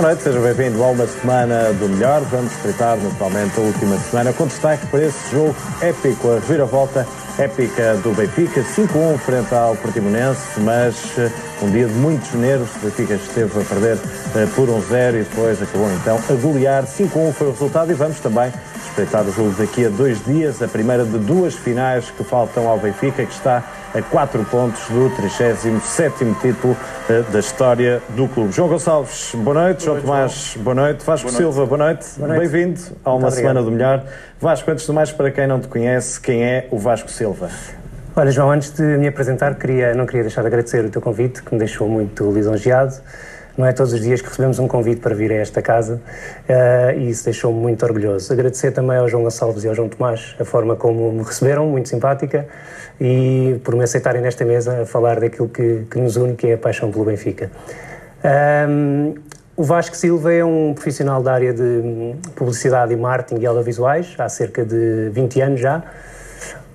Boa noite, seja bem-vindo a uma semana do melhor. Vamos espreitar naturalmente a última semana com destaque para esse jogo épico, a reviravolta épica do Benfica, 5-1 frente ao Portimonense, mas uh, um dia de muitos nervos. O Benfica esteve a perder uh, por 1-0 e depois acabou então a golear. 5-1 foi o resultado e vamos também espreitar o jogo daqui a dois dias, a primeira de duas finais que faltam ao Benfica, que está a quatro pontos do 37º título uh, da história do clube. João Gonçalves, boa noite. Boa João Tomás, boa noite. Vasco boa Silva, boa noite. noite. Bem-vindo a uma semana do melhor. Vasco, antes de mais, para quem não te conhece, quem é o Vasco Silva? Olha, João, antes de me apresentar, queria, não queria deixar de agradecer o teu convite, que me deixou muito lisonjeado. Não é todos os dias que recebemos um convite para vir a esta casa uh, e isso deixou-me muito orgulhoso. Agradecer também ao João Gonçalves e ao João Tomás a forma como me receberam, muito simpática, e por me aceitarem nesta mesa a falar daquilo que, que nos une, que é a paixão pelo Benfica. Um, o Vasco Silva é um profissional da área de publicidade e marketing e audiovisuais, há cerca de 20 anos já.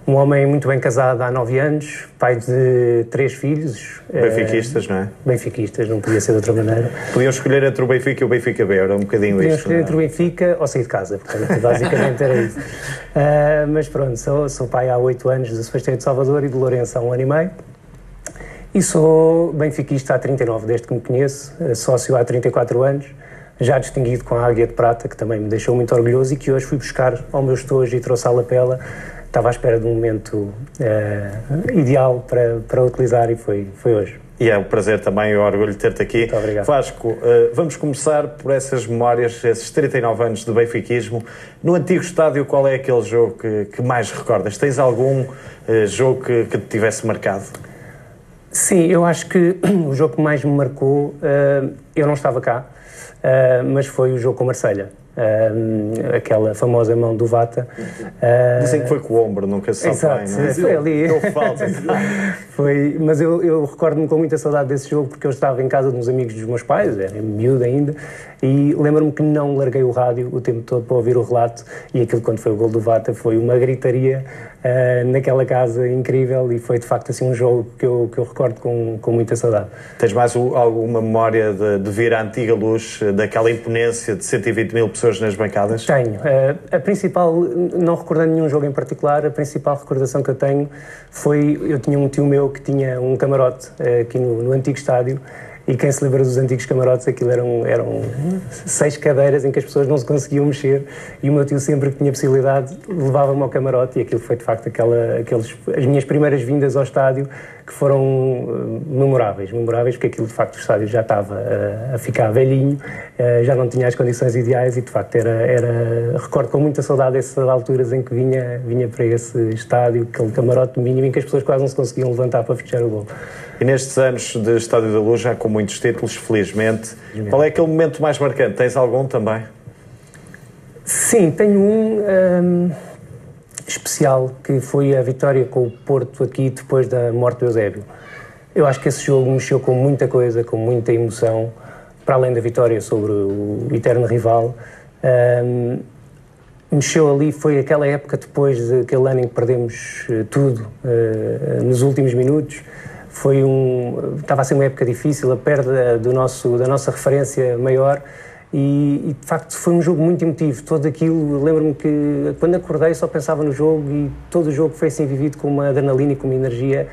Um homem muito bem casado há nove anos, pai de três filhos. Benfiquistas, não é? Benfiquistas, não podia ser de outra maneira. Podiam escolher entre o Benfica e o Benfica B, era um bocadinho Podiam isto. escolher entre o Benfica ou sair de casa, portanto, basicamente era isso. Uh, mas pronto, sou, sou pai há oito anos do Sebastião de Salvador e de Lourenço há um ano e meio. E sou benfiquista há 39, desde que me conheço, sócio há 34 anos já distinguido com a Águia de Prata, que também me deixou muito orgulhoso e que hoje fui buscar ao meu estojo e trouxe à lapela estava à espera de um momento uh, ideal para, para utilizar e foi, foi hoje. E é um prazer também e um orgulho ter-te aqui. Muito obrigado. Vasco, uh, vamos começar por essas memórias, esses 39 anos de benfiquismo. No antigo estádio, qual é aquele jogo que, que mais recordas? Tens algum uh, jogo que, que te tivesse marcado? Sim, eu acho que o jogo que mais me marcou, eu não estava cá, mas foi o jogo com Marselha aquela famosa mão do Vata. Uh, Dizem que foi com o ombro, nunca se sabe exato, bem, não é? Foi ali. Foi, mas eu, eu recordo-me com muita saudade desse jogo porque eu estava em casa de uns amigos dos meus pais, era miúdo ainda, e lembro-me que não larguei o rádio o tempo todo para ouvir o relato e aquilo quando foi o gol do Vata foi uma gritaria uh, naquela casa incrível e foi de facto assim um jogo que eu, que eu recordo com, com muita saudade. Tens mais alguma memória de, de vir à antiga luz, daquela imponência de 120 mil pessoas nas bancadas? Tenho. Uh, a principal, não recordando nenhum jogo em particular, a principal recordação que eu tenho foi, eu tinha um tio meu que tinha um camarote aqui no, no antigo estádio e quem se lembra dos antigos camarotes, aquilo eram, eram seis cadeiras em que as pessoas não se conseguiam mexer e o meu tio sempre que tinha possibilidade levava-me ao camarote e aquilo foi de facto aquela, aqueles, as minhas primeiras vindas ao estádio que foram uh, memoráveis, memoráveis porque aquilo de facto o estádio já estava uh, a ficar velhinho, uh, já não tinha as condições ideais e de facto era, era recordo com muita saudade essas alturas em que vinha, vinha para esse estádio, aquele camarote mínimo em que as pessoas quase não se conseguiam levantar para fechar o gol. E nestes anos de Estádio da Luz, já com muitos títulos, felizmente, qual é aquele momento mais marcante? Tens algum também? Sim, tenho um, um, especial, que foi a vitória com o Porto aqui depois da morte do Eusébio. Eu acho que esse jogo mexeu com muita coisa, com muita emoção, para além da vitória sobre o eterno rival. Um, mexeu ali foi aquela época depois daquele ano em que perdemos uh, tudo uh, nos últimos minutos foi um estava a ser uma época difícil a perda do nosso da nossa referência maior. E, e de facto foi um jogo muito emotivo. Todo aquilo lembro-me que quando acordei só pensava no jogo e todo o jogo foi assim vivido com uma adrenalina e com uma energia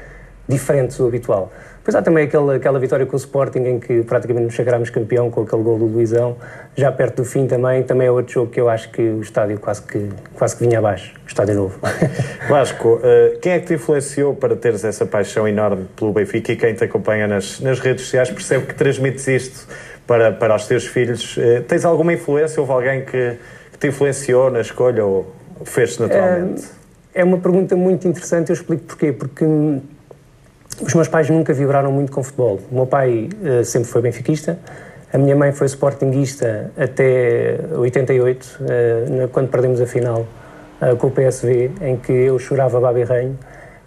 diferente do habitual depois há também aquela, aquela vitória com o Sporting em que praticamente nos sagrámos campeão com aquele gol do Luizão. Já perto do fim também também é outro jogo que eu acho que o estádio quase que quase que vinha abaixo. O estádio novo. Vasco, quem é que te influenciou para teres essa paixão enorme pelo Benfica e quem te acompanha nas, nas redes sociais percebe que transmites isto para, para os teus filhos? Tens alguma influência? Houve alguém que, que te influenciou na escolha ou fez-se naturalmente? É, é uma pergunta muito interessante, eu explico porquê. Porque os meus pais nunca vibraram muito com futebol. O meu pai uh, sempre foi benfiquista, a minha mãe foi sportinguista até 88, uh, quando perdemos a final uh, com o PSV, em que eu chorava babirranho.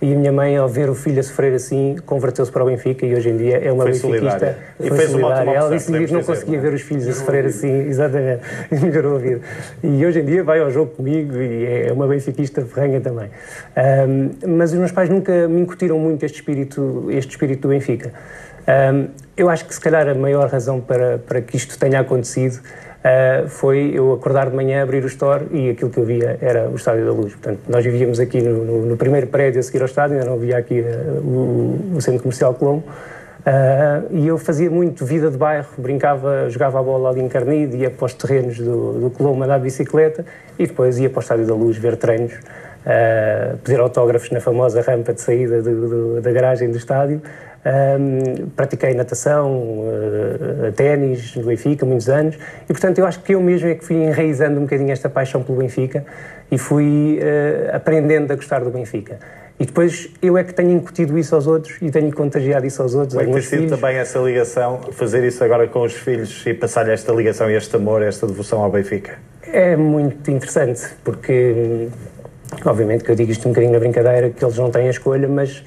E a minha mãe, ao ver o filho a sofrer assim, converteu-se para o Benfica e hoje em dia é uma foi benfiquista. Foi e fez solidária. uma Ela disse que não conseguia ver os filhos a sofrer assim, exatamente, e melhorou a vida. E hoje em dia vai ao jogo comigo e é uma benfiquista ferrenha também. Um, mas os meus pais nunca me incutiram muito este espírito, este espírito do Benfica. Um, eu acho que se calhar a maior razão para, para que isto tenha acontecido uh, foi eu acordar de manhã, abrir o store e aquilo que eu via era o Estádio da Luz. Portanto, nós vivíamos aqui no, no, no primeiro prédio a seguir ao estádio, ainda não havia aqui uh, o, o, Centro Comercial Colombo. Uh, e eu fazia muito vida de bairro, brincava, jogava a bola ali em Carnide, ia para os terrenos do, do Colombo andar de bicicleta e depois ia para o Estádio da Luz ver treinos, uh, pedir autógrafos na famosa rampa de saída do, do, da garagem do estádio. Um, pratiquei natação, uh, ténis no Benfica, muitos anos, e portanto eu acho que eu mesmo é que fui enraizando um bocadinho esta paixão pelo Benfica e fui uh, aprendendo a gostar do Benfica. E depois eu é que tenho incutido isso aos outros e tenho contagiado isso aos outros. Tem sido também essa ligação, fazer isso agora com os filhos e passar-lhe esta ligação e este amor, esta devoção ao Benfica? É muito interessante, porque obviamente que eu digo isto um bocadinho na brincadeira, que eles não têm a escolha, mas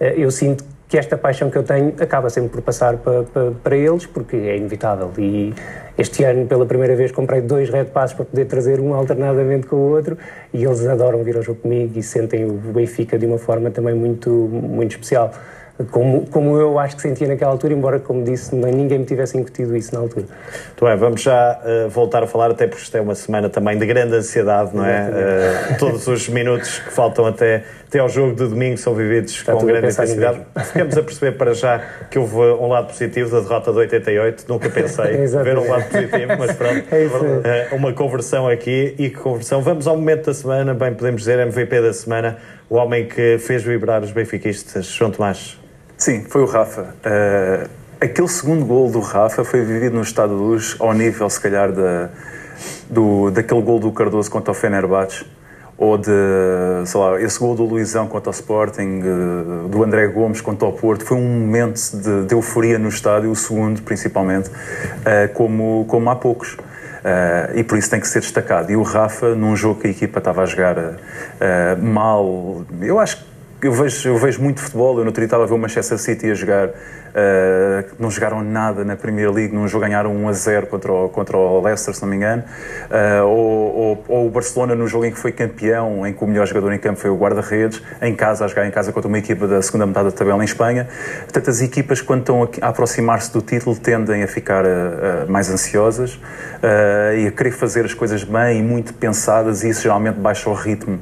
uh, eu sinto que esta paixão que eu tenho acaba sempre por passar para, para, para, eles, porque é inevitável. E este ano, pela primeira vez, comprei dois Red Passes para poder trazer um alternadamente com o outro, e eles adoram vir ao jogo comigo e sentem o Benfica de uma forma também muito, muito especial como, como eu acho que sentia naquela altura, embora, como disse, ninguém me tivesse incutido isso na altura. Muito bem, vamos já uh, voltar a falar, até porque isto é uma semana também de grande ansiedade, não é? Uh, todos os minutos que faltam até, até ao jogo de domingo são vividos Está com grande intensidade. Ficamos a perceber para já que houve um lado positivo da derrota de 88, nunca pensei ver um lado positivo, mas pronto, é uh, uma conversão aqui e que conversão. Vamos ao momento da semana, bem podemos dizer MVP da semana, o homem que fez vibrar os benfiquistas, João Tomás. Sim, foi o Rafa. Uh, aquele segundo gol do Rafa foi vivido no estado de luz ao nível, se calhar, da, do, daquele gol do Cardoso contra o Fenerbahçe ou de, sei lá, esse gol do Luizão contra o Sporting, eh, do André Gomes contra o Porto, foi um momento de, de euforia no estádio, o segundo principalmente, uh, como, como há poucos. Uh, e por isso tem que ser destacado. E o Rafa, num jogo que a equipa estava a jogar uh, mal, eu acho que eu vejo, eu vejo muito futebol, eu no outro dia estava a ver o Manchester City a jogar Uh, não jogaram nada na Premier League, jogo ganharam 1 a 0 contra o, contra o Leicester, se não me engano. Uh, ou, ou, ou, o Barcelona, no jogo em que foi campeão, em que o melhor jogador em campo foi o guarda-redes, em casa, a jogar em casa contra uma equipa da segunda metade da tabela em Espanha. Portanto, as equipas, quando estão a, aproximar-se do título, tendem a ficar uh, mais ansiosas e a querer fazer as coisas bem e muito pensadas, e isso geralmente baixa o ritmo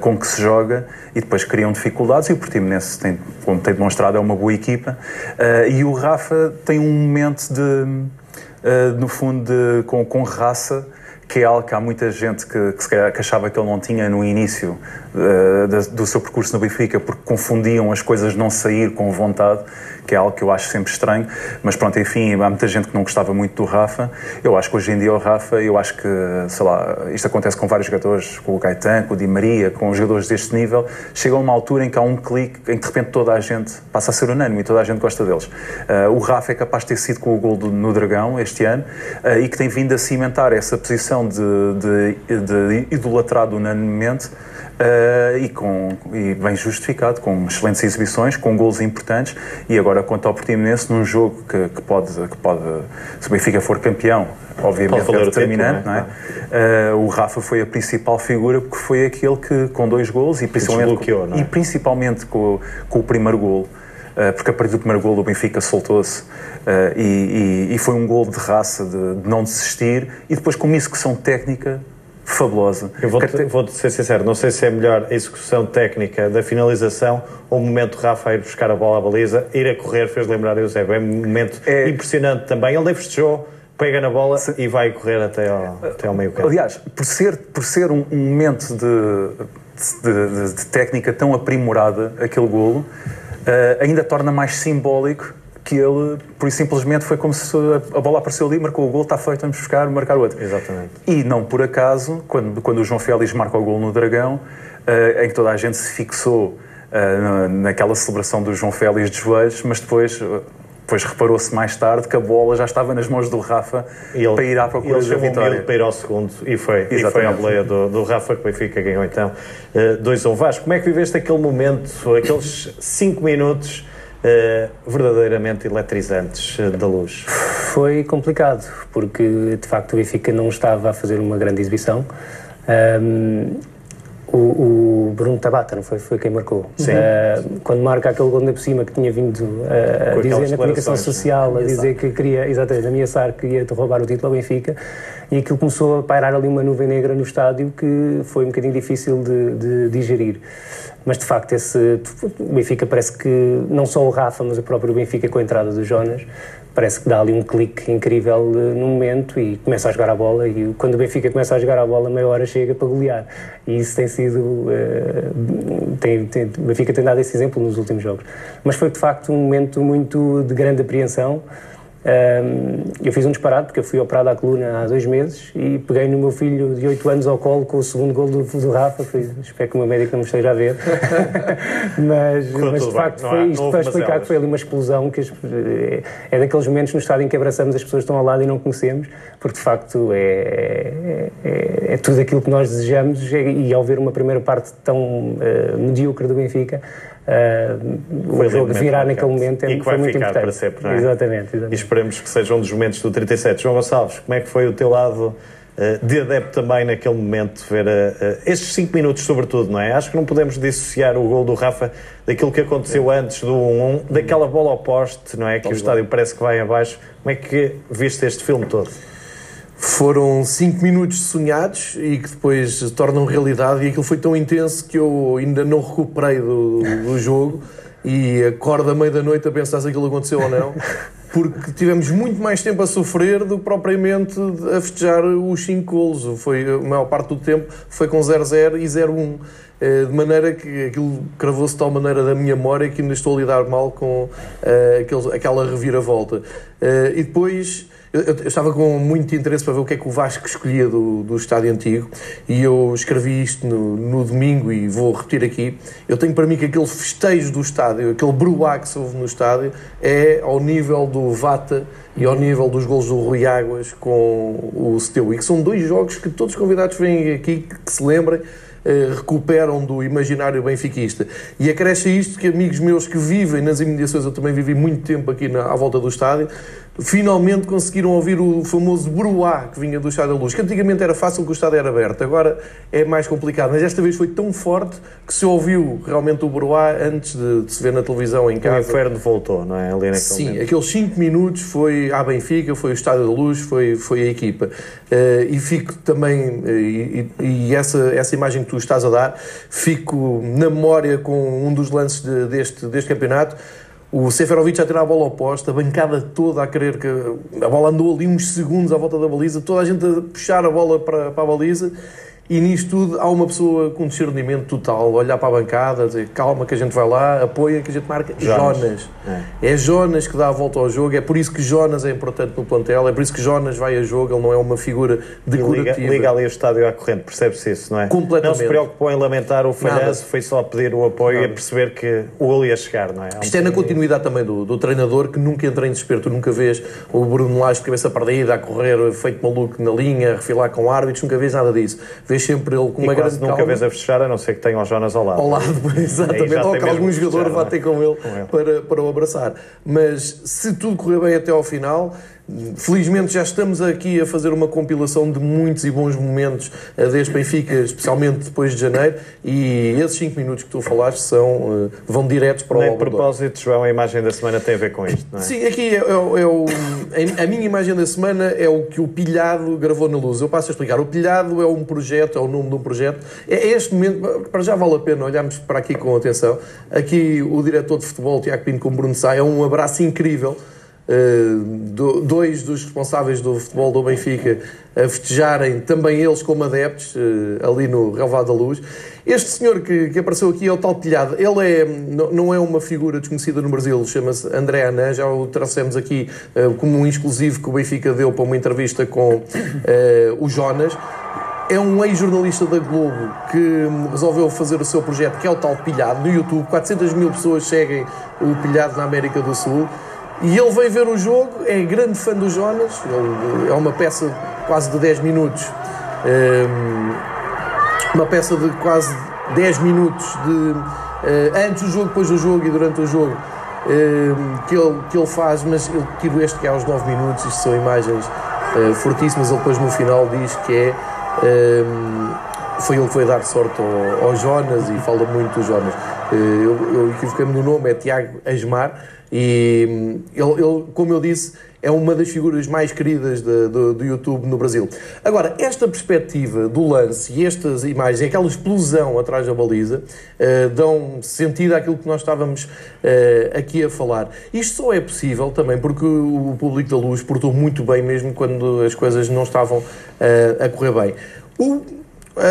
com que se joga e depois criam dificuldades. E o Portimonense, tem, como tem demonstrado, é uma boa equipa. Uh, e o Rafa tem um momento de, uh, no fundo, de, com, com raça que é algo que há muita gente que, que, que achava que ele não tinha no início uh, do seu percurso no Benfica, porque confundiam as coisas não sair com vontade que é algo que eu acho sempre estranho, mas pronto, enfim, há muita gente que não gostava muito do Rafa. Eu acho que hoje em dia o Rafa, eu acho que, sei lá, isto acontece com vários jogadores, com o Gaetan, com o Di Maria, com os jogadores deste nível, chega uma altura em que há um clique em que de repente toda a gente passa a ser unânime e toda a gente gosta deles. Uh, o Rafa é capaz de ter sido com o gol do, no Dragão este ano uh, e que tem vindo a cimentar essa posição de, de, de idolatrado unanimemente Uh, e, com, e bem justificado, com excelentes exibições, com gols importantes. E agora quanto ao Portimonense num jogo que, que, pode, que pode, se o Benfica for campeão, obviamente é determinante, tempo, não é? Uh, o Rafa foi a principal figura porque foi aquele que com dois gols e principalmente, com, é? e principalmente com, com o primeiro gol uh, porque a partir do primeiro gol o Benfica soltou-se. E, e, e, foi um gol de raça, de, de não desistir. E depois com uma execução técnica fabulosa. Eu vou-te vou ser sincero, não sei se é melhor a execução técnica da finalização ou o momento de Rafa ir buscar a bola à baliza, ir a correr, fez lembrar o Eusébio. É um momento é... impressionante também. Ele nem festejou, pega na bola Sim. e vai correr até ao, até ao meio campo. Aliás, por ser, por ser um, um momento de, de, de, de, técnica tão aprimorada, aquele golo, uh, ainda torna mais simbólico que ele, por simplesmente, foi como se a bola apareceu ali, marcou o gol, está feito, vamos buscar, marcar o outro. Exatamente. E não por acaso, quando, quando o João Félix marca o gol no Dragão, uh, em que toda a gente se fixou uh, naquela celebração do João Félix de joelhos, mas depois depois reparou-se mais tarde que a bola já estava nas mãos do Rafa ele, para ir à procura da vitória. Ele para ir ao segundo e foi, e foi a boleia do, do Rafa que o Benfica ganhou então 2 uh, 1 um. Vasco, como é que viveste aquele momento, aqueles 5 minutos verdadeiramente eletrizantes uh, da luz? Foi complicado, porque de facto o Benfica não estava a fazer uma grande exibição. Um, O, o, Bruno Tabata, não foi? Foi quem marcou. Sim. Uh, quando marca aquele gol por cima que tinha vindo uh, a dizer na comunicação né? social, a dizer que queria, exatamente, ameaçar que ia roubar o título ao Benfica, e aquilo começou a pairar ali uma nuvem negra no estádio que foi um bocadinho difícil de, de digerir. Mas de facto, esse o Benfica parece que não só o Rafa, mas o próprio Benfica com a entrada do Jonas parece que dá ali um clique incrível uh, no momento e começa a jogar a bola e quando o Benfica começa a jogar a bola meia hora chega para golear. E isso tem sido uh, tem, tem, o Benfica tem dado esse exemplo nos últimos jogos. Mas foi de facto um momento muito de grande apreensão eu fiz um disparate porque eu fui operado à coluna há dois meses e peguei no meu filho de 8 anos ao colo com o segundo gol do, do Rafa. Foi, espero que o meu médico não me esteja a ver. mas, mas de facto foi isto para explicar que foi ali uma explosão que é, é daqueles momentos no estado em que abraçamos as pessoas que estão ao lado e não conhecemos, porque de facto é, é, é, é tudo aquilo que nós desejamos e ao ver uma primeira parte tão uh, medíocre do Benfica uh, o jogo virar naquele momento é, e que vai muito ficar importante. para sempre, não é? Exatamente, exatamente. E esperemos que seja um dos momentos do 37. João Gonçalves, como é que foi o teu lado uh, de adepto também naquele momento, ver uh, estes 5 minutos sobretudo, não é? Acho que não podemos dissociar o gol do Rafa daquilo que aconteceu antes do 1-1, daquela bola ao poste, não é? Que o estádio parece que vai abaixo. Como é que viste este filme todo? Foram cinco minutos sonhados e que depois tornam realidade e aquilo foi tão intenso que eu ainda não recuperei do, do jogo e acordo à meia da noite a pensar se aquilo aconteceu ou não porque tivemos muito mais tempo a sofrer do que propriamente a festejar os 5 golos. Foi, a maior parte do tempo foi com 0-0 e 0-1. Eh, de maneira que aquilo cravou-se de tal maneira da minha memória que ainda estou a lidar mal com uh, aquela reviravolta. Uh, e depois eu, eu, estava com muito interesse para ver o que é que o Vasco escolhia do, do estádio antigo e eu escrevi isto no, no domingo e vou repetir aqui. Eu tenho para mim que aquele festejo do estádio, aquele bruá que se ouve no estádio, é ao nível do Vata e ao nível dos gols do Rui Águas com o Steu. Que são dois jogos que todos os convidados vêm aqui que, que se lembrem eh, recuperam do imaginário benfiquista. E acresce isto que amigos meus que vivem nas imediações, eu também vivi muito tempo aqui na, à volta do estádio, finalmente conseguiram ouvir o famoso bruá que vinha do Estádio da Luz, que antigamente era fácil que o estádio era aberto, agora é mais complicado, mas esta vez foi tão forte que se ouviu realmente o bruá antes de, de se ver na televisão em casa. O inferno voltou, não é? Ali naquele Sim, momento. aqueles 5 minutos foi a Benfica, foi o Estádio da Luz, foi, foi a equipa. Uh, e fico também, uh, e, e, essa, essa imagem que tu estás a dar, fico na memória com um dos lances de, deste, deste campeonato, o Seferovic a tirar a bola oposta, a bancada toda a querer que. A bola andou ali uns segundos à volta da baliza, toda a gente a puxar a bola para, para a baliza e nisto tudo há uma pessoa com discernimento total, olhar para a bancada, dizer calma que a gente vai lá, apoia que a gente marca. Jonas. Jonas. É. é. Jonas que dá a volta ao jogo, é por isso que Jonas é importante no plantel, é por isso que Jonas vai a jogo, ele não é uma figura decorativa. Liga, liga ali o estádio à corrente, percebe-se isso, não é? Completamente. Não se preocupou em lamentar o falhanço, foi só pedir o apoio Nada. e perceber que o gol ia chegar, não é? Isto é na continuidade também do, do treinador que nunca entra em desespero, tu nunca vês o Bruno Lage de cabeça perdida a correr feito maluco na linha, a refilar com árbitros, nunca vês nada disso. Vês sempre ele com uma grande nunca calma. vez a fechar, a não ser que tenha o Jonas ao lado. Ao lado, exatamente. Ou que algum jogador vá ter com ele, com ele, Para, para o abraçar. Mas se tudo correr bem até ao final, Felizmente já estamos aqui a fazer uma compilação de muitos e bons momentos desde Benfica, especialmente depois de janeiro, e esses 5 minutos que tu falaste são, eh, vão diretos para o Nem propósito, João, a imagem da semana tem a ver com isto, não é? Sim, aqui é, é, é o, a minha imagem da semana é o que o Pilhado gravou na luz. Eu passo a explicar. O Pilhado é um projeto, é o nome de um projeto. É, é este momento, para já vale a pena olharmos para aqui com atenção. Aqui o diretor de futebol, Tiago Pinto, com Bruno Sá, é um abraço incrível Uh, dois dos responsáveis do futebol do Benfica a festejarem também eles como adeptos uh, ali no Relvado da Luz. Este senhor que, que, apareceu aqui é o tal Pilhado. Ele é, não é uma figura desconhecida no Brasil, chama-se André Anan. Já o trouxemos aqui uh, como um exclusivo que o Benfica deu para uma entrevista com o Jonas. É um ex-jornalista da Globo que resolveu fazer o seu projeto, que é o tal Pilhado, no YouTube. 400 mil pessoas seguem o Pilhado na América do Sul. E ele veio ver o jogo, é grande fã do Jonas, é uma peça quase de 10 minutos, ehm, uma peça de quase 10 minutos de, eh, antes do jogo, depois do jogo e durante o jogo ehm, que, ele, que ele faz, mas eu tiro este que é aos 9 minutos, isto são imagens eh, fortíssimas, ele depois no final diz que é ehm, foi ele que foi dar sorte ao, ao Jonas e fala muito do Jonas. Eu, eu equivoquei-me no nome, é Tiago Asmar, e ele, ele, como eu disse, é uma das figuras mais queridas do YouTube no Brasil. Agora, esta perspectiva do lance e estas imagens, aquela explosão atrás da baliza, uh, dão sentido àquilo que nós estávamos uh, aqui a falar. Isto só é possível também porque o público da luz portou muito bem, mesmo quando as coisas não estavam uh, a correr bem. O,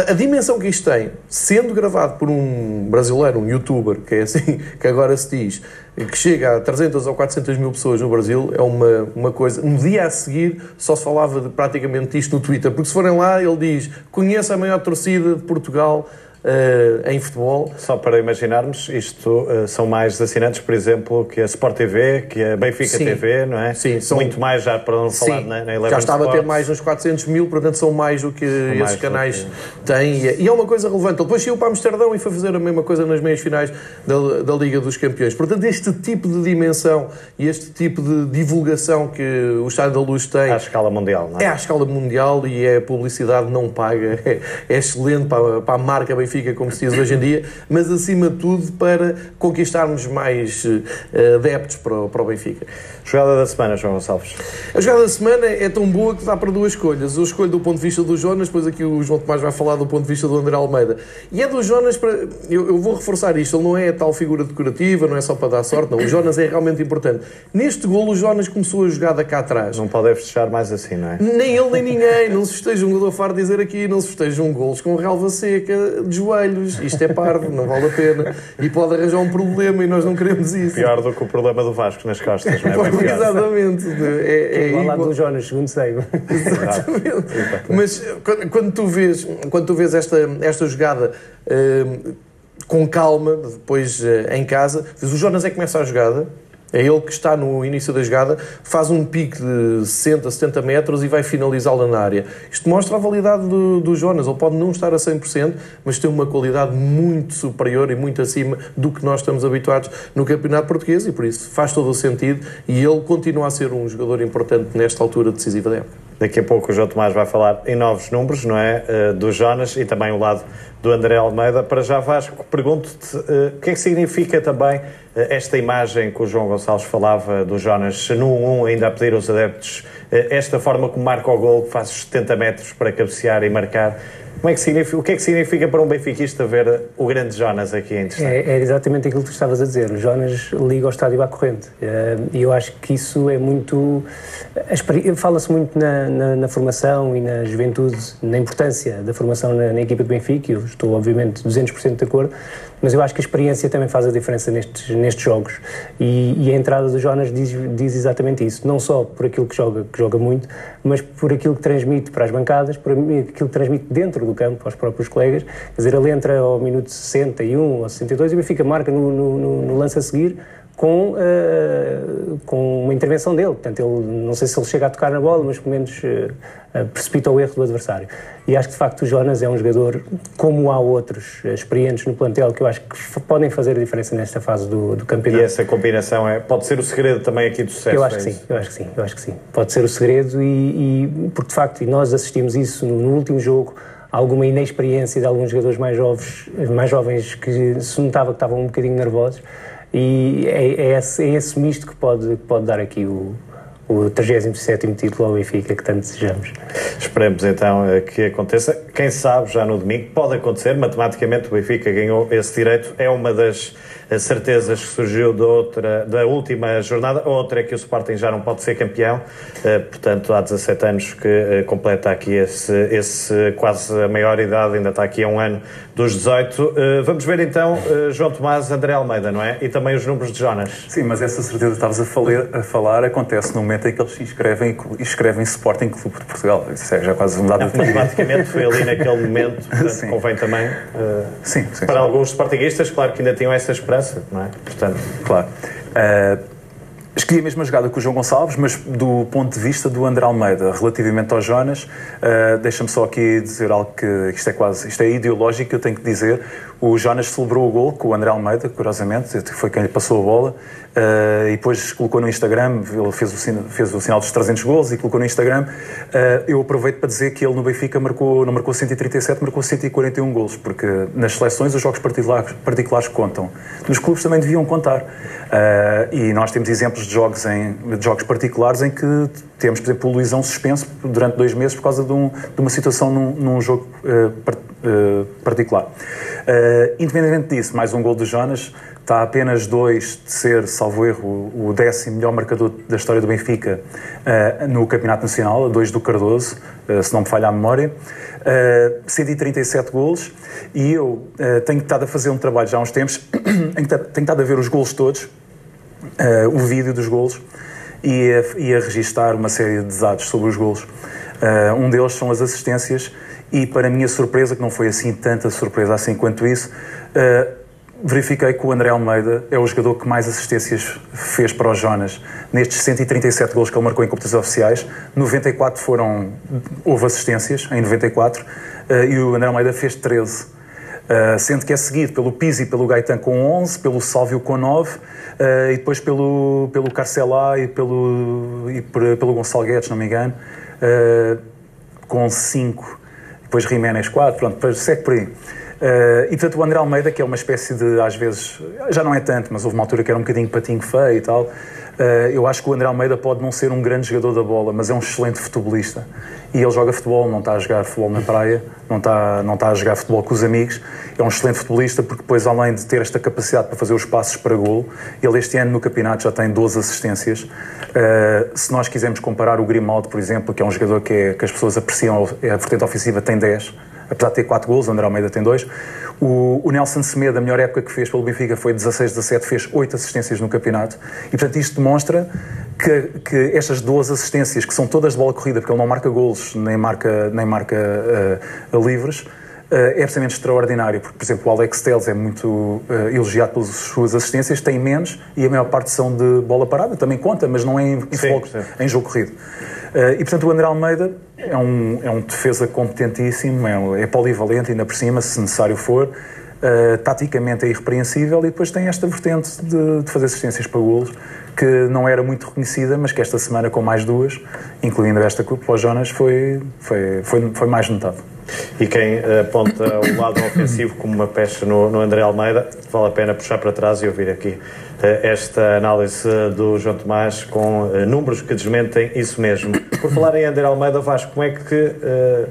a, dimensão que isto tem, sendo gravado por um brasileiro, um youtuber, que é assim que agora se diz, que chega a 300 ou 400 mil pessoas no Brasil, é uma, uma coisa. Um dia a seguir só se falava de praticamente isto no Twitter, porque se forem lá, ele diz: conhece a maior torcida de Portugal uh, em futebol. Só para imaginarmos, isto uh, são mais assinantes, por exemplo, que a Sport TV, que a Benfica Sim. TV, não é? Sim, são... Muito mais já para não falar Sim. na, na Eleven Já estava Sports. a ter mais uns 400 mil, portanto são mais do que esses mais canais do têm. E é- e é uma coisa relevante. Ele depois saiu para Amsterdão e foi fazer a mesma coisa nas meias finais da, da Liga dos Campeões. Portanto, este tipo de dimensão e este tipo de divulgação que o Estádio da Luz tem. À escala mundial, não é? É à escala mundial e é publicidade não paga. É, é excelente para, para a marca Benfica, como se diz hoje em dia, mas acima de tudo para conquistarmos mais eh, adeptos para, o- para o Benfica. Jogada da semana, João Gonçalves. A jogada da semana é tão boa que dá para duas escolhas. Eu escolho do ponto de vista do Jonas, depois aqui o João Tomás vai falar do ponto de vista do André Almeida. E é do Jonas para. Eu, eu vou reforçar isto, ele não é a tal figura decorativa, não é só para dar sorte, não. O Jonas é realmente importante. Neste golo, o Jonas começou a jogada cá atrás. Não pode festejar mais assim, não é? Nem ele nem ninguém. Não se festeja um gol, farto de dizer aqui, não se festejam golos com relva seca de joelhos. Isto é parvo, não vale a pena. E pode arranjar um problema e nós não queremos isso. Pior do que o problema do Vasco nas costas, não é? Pois. Exatamente. É, é Igual lá do Jonas, segundo sei. Exatamente. Mas eh, quando, quando tu vês, quando tu vês esta, esta jogada eh, com calma, depois eh, em casa, vês o Jonas é que começa a jogada. É ele que está no início da jogada, faz um pique de 60, 70 metros e vai finalizá-la na área. Isto mostra a validade do, do Jonas. Ele pode não estar a 100%, mas tem uma qualidade muito superior e muito acima do que nós estamos habituados no Campeonato Português e por isso faz todo o sentido e ele continua a ser um jogador importante nesta altura decisiva da época. Daqui a pouco o João Tomás vai falar em novos números, não é? Eh, do Jonas e também o lado do André Almeida. Para já, Vasco, pergunto-te eh, o que é que significa também esta imagem que o João Gonçalves falava do Jonas no 1-1, ainda a pedir aos adeptos eh, esta forma como marca o gol, que faz os 70 metros para cabecear e marcar. Como é que significa, o que é que significa para um benfiquista ver o grande Jonas aqui em destaque? É, é exatamente aquilo que tu estavas a dizer. O Jonas liga ao estádio à corrente. Eh, E eu acho que isso é muito. Fala-se muito na, na- na formação e na juventude, na importância da formação na, na equipa do Benfica. Eu estou, obviamente, 200% de acordo. Mas eu acho que a experiência também faz a diferença nestes, nestes jogos. E, e a entrada do Jonas diz, diz exatamente isso. Não só por aquilo que joga, que joga muito, mas por aquilo que transmite para as bancadas, por aquilo que transmite dentro do campo aos próprios colegas. Quer dizer, ele entra ao minuto 61 ou 62 e o Benfica marca no, no, no- lance a seguir com, eh, com uma intervenção dele. Portanto, ele, não sei se ele chega a tocar na bola, mas pelo menos eh, precipita o erro do adversário. E acho que de facto o Jonas é um jogador, como há outros eh, experientes no plantel, que eu acho que podem fazer a diferença nesta fase do, do E campeonato. essa combinação é, pode ser o segredo também aqui do sucesso. Eu acho é que sim, eu acho que sim, eu acho que sim. Pode ser o segredo e, e porque de facto, e nós assistimos isso no, no último jogo, alguma inexperiência de alguns jogadores mais jovens, mais jovens que se notava que estavam um bocadinho nervosos e é, é, esse, é esse misto que pode, que pode dar aqui o, o 37º título ao Benfica que tanto desejamos. Esperemos então eh, que aconteça. Quem sabe já no domingo pode acontecer. Matematicamente o Benfica ganhou esse direito. É uma das certezas que surgiu da, outra, da última jornada. A outra é que o Sporting já não pode ser campeão. Eh, Portanto, há 17 anos que eh, completa aqui esse, esse quase a maior idade. Ainda está aqui a um ano dos 18. Eh, Vamos ver então João Tomás, André Almeida, não é? E também os números de Jonas. Sim, mas essa certeza que estavas a, falar- a falar acontece no momento em que eles se inscrevem e escrevem Sporting Clube de Portugal. Isso é já quase um dado Não, matematicamente foi ali naquele momento. Portanto, Sim. convém também. eh, Sim, sim. Para sim. alguns sportinguistas, claro que ainda tinham essa esperança, não é? Portanto, Claro. Uh, escolhi a mesma jogada que o João Gonçalves, mas do ponto de vista do André Almeida, relativamente ao Jonas, uh, deixa-me só aqui dizer algo que isto é quase, isto é ideológico, eu tenho que dizer. O Jonas celebrou o gol com o André Almeida, curiosamente, foi quem lhe passou a bola, uh, e depois colocou no Instagram, ele fez o, fez o sinal dos 300 gols e colocou no Instagram. Uh, eu aproveito para dizer que ele no Benfica marcou, não marcou 137, marcou 141 gols, porque nas seleções os jogos particulares, particulares contam. Nos clubes também deviam contar. Uh, e nós temos exemplos de jogos, em, de jogos particulares em que temos, por exemplo, o Luizão suspenso durante dois meses por causa de, um, de uma situação num, num jogo particular. Uh, independentemente disso, mais um gol do Jonas, está a apenas dois de ser, salvo erro, o décimo melhor marcador da história do Benfica uh, no Campeonato Nacional, dois do Cardoso, uh, se não me falha a memória. Uh, 137 golos e eu tenho estado a fazer um trabalho já há uns tempos, tenho estado a ver os golos todos, o vídeo dos golos e a, e a registar uma série de dados sobre os golos. um deles são as assistências e para minha surpresa, que não foi assim tanta surpresa assim quanto isso, uh, verifiquei que o André Almeida é o jogador que mais assistências fez para o Jonas. Nestes 137 gols que ele marcou em competições oficiais, 94 foram, houve assistências, em 94, uh, eh, e o André Almeida fez 13. Uh, eh, sendo que é seguido pelo Pizzi e pelo Gaetan com 11, pelo Sálvio com 9 uh, e depois pelo, pelo Carcelá e pelo, e pelo Gonçalo Guedes, não me engano, uh, com 5 depois Jiménez 4, pronto, depois segue por aí. Uh, e portanto o André Almeida, que é uma espécie de, às vezes, já não é tanto, mas houve uma altura que era um bocadinho patinho feio e tal, eu acho que o André Almeida pode não ser um grande jogador da bola, mas é um excelente futebolista. E ele joga futebol, não está a jogar futebol na praia, não está, não está a jogar futebol com os amigos, é um excelente futebolista porque depois, além de ter esta capacidade para fazer os passos para golo, ele este ano no campeonato já tem 12 assistências. Uh, se nós quisermos comparar o Grimaldo, por exemplo, que é um jogador que, é, que as pessoas apreciam, é a vertente ofensiva, tem 10 apesar de ter 4 gols, o André Almeida tem 2. O, o, Nelson Semedo, a melhor época que fez pelo Benfica foi 16-17, fez 8 assistências no campeonato. E, portanto, isto demonstra que, que estas duas assistências, que são todas de bola corrida, porque ele não marca golos nem marca, nem marca uh, livres, uh, é absolutamente extraordinário, porque, por exemplo, o Alex Telles é muito uh, elogiado pelas suas assistências, tem menos e a maior parte são de bola parada, também conta, mas não é em, em, sim, sim. em jogo corrido. Uh, e, portanto, o André Almeida é um, é um defesa competentíssimo, é, é polivalente, ainda por cima, se necessário for. Uh, taticamente é irrepreensível e depois tem esta vertente de, de, fazer assistências para golos que não era muito reconhecida, mas que esta semana com mais duas, incluindo esta para o Jonas, foi, foi, foi, foi mais notado. E quem aponta o lado ofensivo como uma pecha no, no André Almeida, vale a pena puxar para trás e ouvir aqui eh, esta análise do João Tomás com eh, números que desmentem isso mesmo. Por falar em André Almeida, Vasco, como é que uh,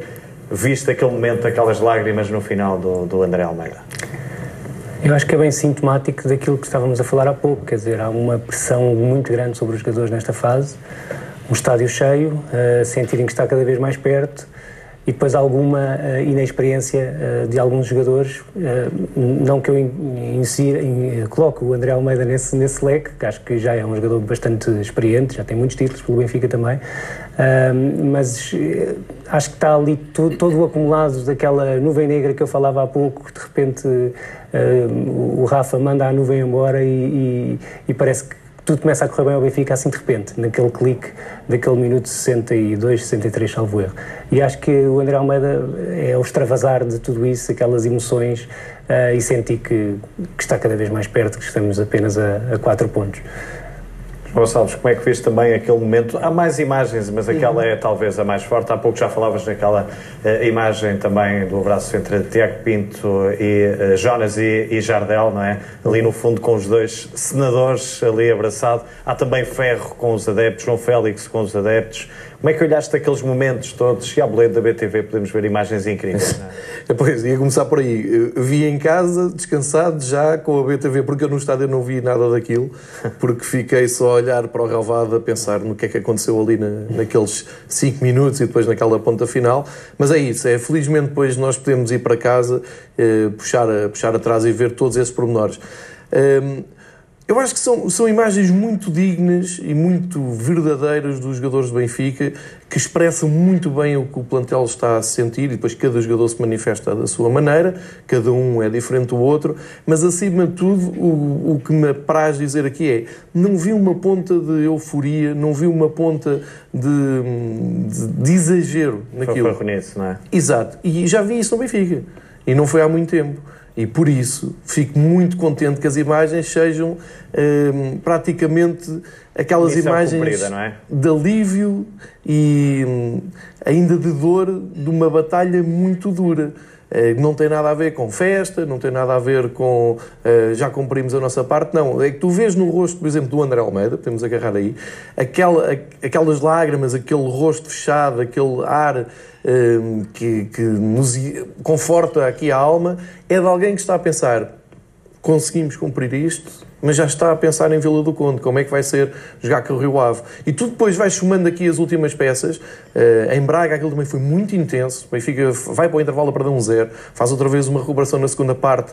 viste aquele momento, aquelas lágrimas no final do, do André Almeida? Eu acho que é bem sintomático daquilo que estávamos a falar há pouco, quer dizer, há uma pressão muito grande sobre os jogadores nesta fase, um estádio cheio, uh, sentirem que está cada vez mais perto, e depois alguma uh, inexperiência uh, de alguns jogadores. Uh, não que eu insira, in, coloque o André Almeida nesse, nesse leque, que acho que já é um jogador bastante experiente, já tem muitos títulos pelo Benfica também, mas acho que está ali todo, todo o acumulado daquela nuvem negra que eu falava há pouco, de repente o Rafa manda a nuvem embora e, e, e parece que tudo começa a correr bem ao Benfica assim de repente, naquele clique daquele minuto 62, 63, salvo erro. E acho que o André Almeida é o extravasar de tudo isso, aquelas emoções, uh, e senti que, que, está cada vez mais perto, que estamos apenas a, a quatro pontos. Gonçalves, como é que vês também aquele momento? Há mais imagens, mas aquela é talvez a mais forte. Há pouco já falavas naquela uh, imagem também do abraço entre Tiago Pinto e uh, Jonas e, e, Jardel, não é? Ali no fundo com os dois senadores ali abraçado. Há também Ferro com os adeptos, João Félix com os adeptos. Como é que olhaste aqueles momentos todos? E à boleto da BTV podemos ver imagens incríveis. É? pois, ia começar por aí. Eu vi em casa, descansado, já com a BTV, porque eu no estádio não vi nada daquilo, porque fiquei só a olhar para o relvado a pensar no que é que aconteceu ali na, naqueles 5 minutos e depois naquela ponta final. Mas é isso, é felizmente depois nós podemos ir para casa, eh, puxar, puxar atrás e ver todos esses pormenores. Um, eu acho que são, são imagens muito dignas e muito verdadeiras dos jogadores do Benfica, que expressam muito bem o que o plantel está a sentir, e depois cada jogador se manifesta da sua maneira, cada um é diferente do outro, mas acima de tudo, o, o que me apraz dizer aqui é: não vi uma ponta de euforia, não vi uma ponta de, de, de exagero naquilo. Foi nisso, não é? Exato, e já vi isso no Benfica, e não foi há muito tempo. E por isso fico muito contente que as imagens sejam hum, praticamente aquelas Missão imagens cumprida, é? de alívio e hum, ainda de dor de uma batalha muito dura. Eh, Não tem nada a ver com festa, não tem nada a ver com eh, já cumprimos a nossa parte, não. É que tu vês no rosto, por exemplo, do André Almeida, podemos agarrar aí, aquela, aquelas lágrimas, aquele rosto fechado, aquele ar eh, que, que nos conforta aqui a alma, é de alguém que está a pensar: conseguimos cumprir isto, mas já está a pensar em Vila do Conde, como é que vai ser jogar com o Rio Ave. E tu depois vais somando aqui as últimas peças. Eh, em Braga aquilo também foi muito intenso. O Benfica vai para o intervalo a perder um zero, faz outra vez uma recuperação na segunda parte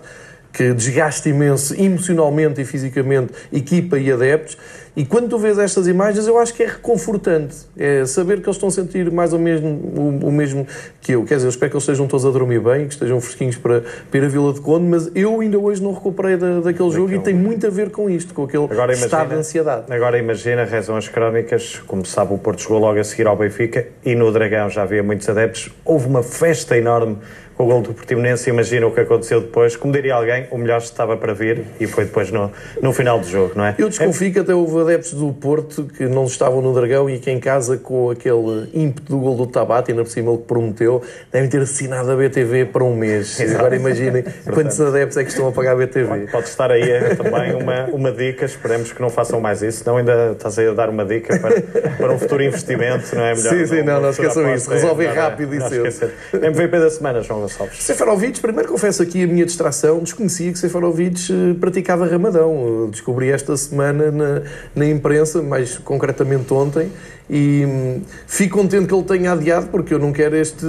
que desgasta imenso emocionalmente e fisicamente equipa e adeptos. E quando tu vês estas imagens, eu acho que é reconfortante. É saber que eles estão a sentir mais ou menos o, o mesmo que eu. Quer dizer, eu espero que eles estejam todos a dormir bem, que estejam fresquinhos para, para ir a Vila de Conde, mas eu ainda hoje não recuperei da, daquele jogo e tem muito a ver com isto, com aquele Agora imagina, estado de ansiedade. Agora imagina, rezam as crónicas, como sabe, o Porto chegou logo a seguir ao Benfica e no Dragão já havia muitos adeptos. Houve uma festa enorme com o gol do Portimonense. Imagina o que aconteceu depois. Como diria alguém, o melhor estava para vir e foi depois no, no final do jogo, não é? Eu desconfio que até houve adeptos do Porto que não estavam no Dragão e que em casa, com aquele ímpeto do gol do Tabata, e na por cima ele prometeu, devem ter assinado a BTV para um mês. Agora imaginem quantos adeptos é que estão a pagar a BTV. Pode estar aí eh, também uma, uma dica, esperemos que não façam mais isso, não ainda estás aí a dar uma dica para, para um futuro investimento, não é? Melhor Sim, sim, não, não futura esqueçam isso, resolvem é rápido e não esquecer. MVP da semana, João Gonçalves. Seferovic, primeiro confesso aqui a minha distração, desconhecia que Seferovic eh, praticava ramadão. Descobri esta semana na, na imprensa, mais concretamente ontem, e hum, fico contente que ele tenha adiado, porque eu não quero este,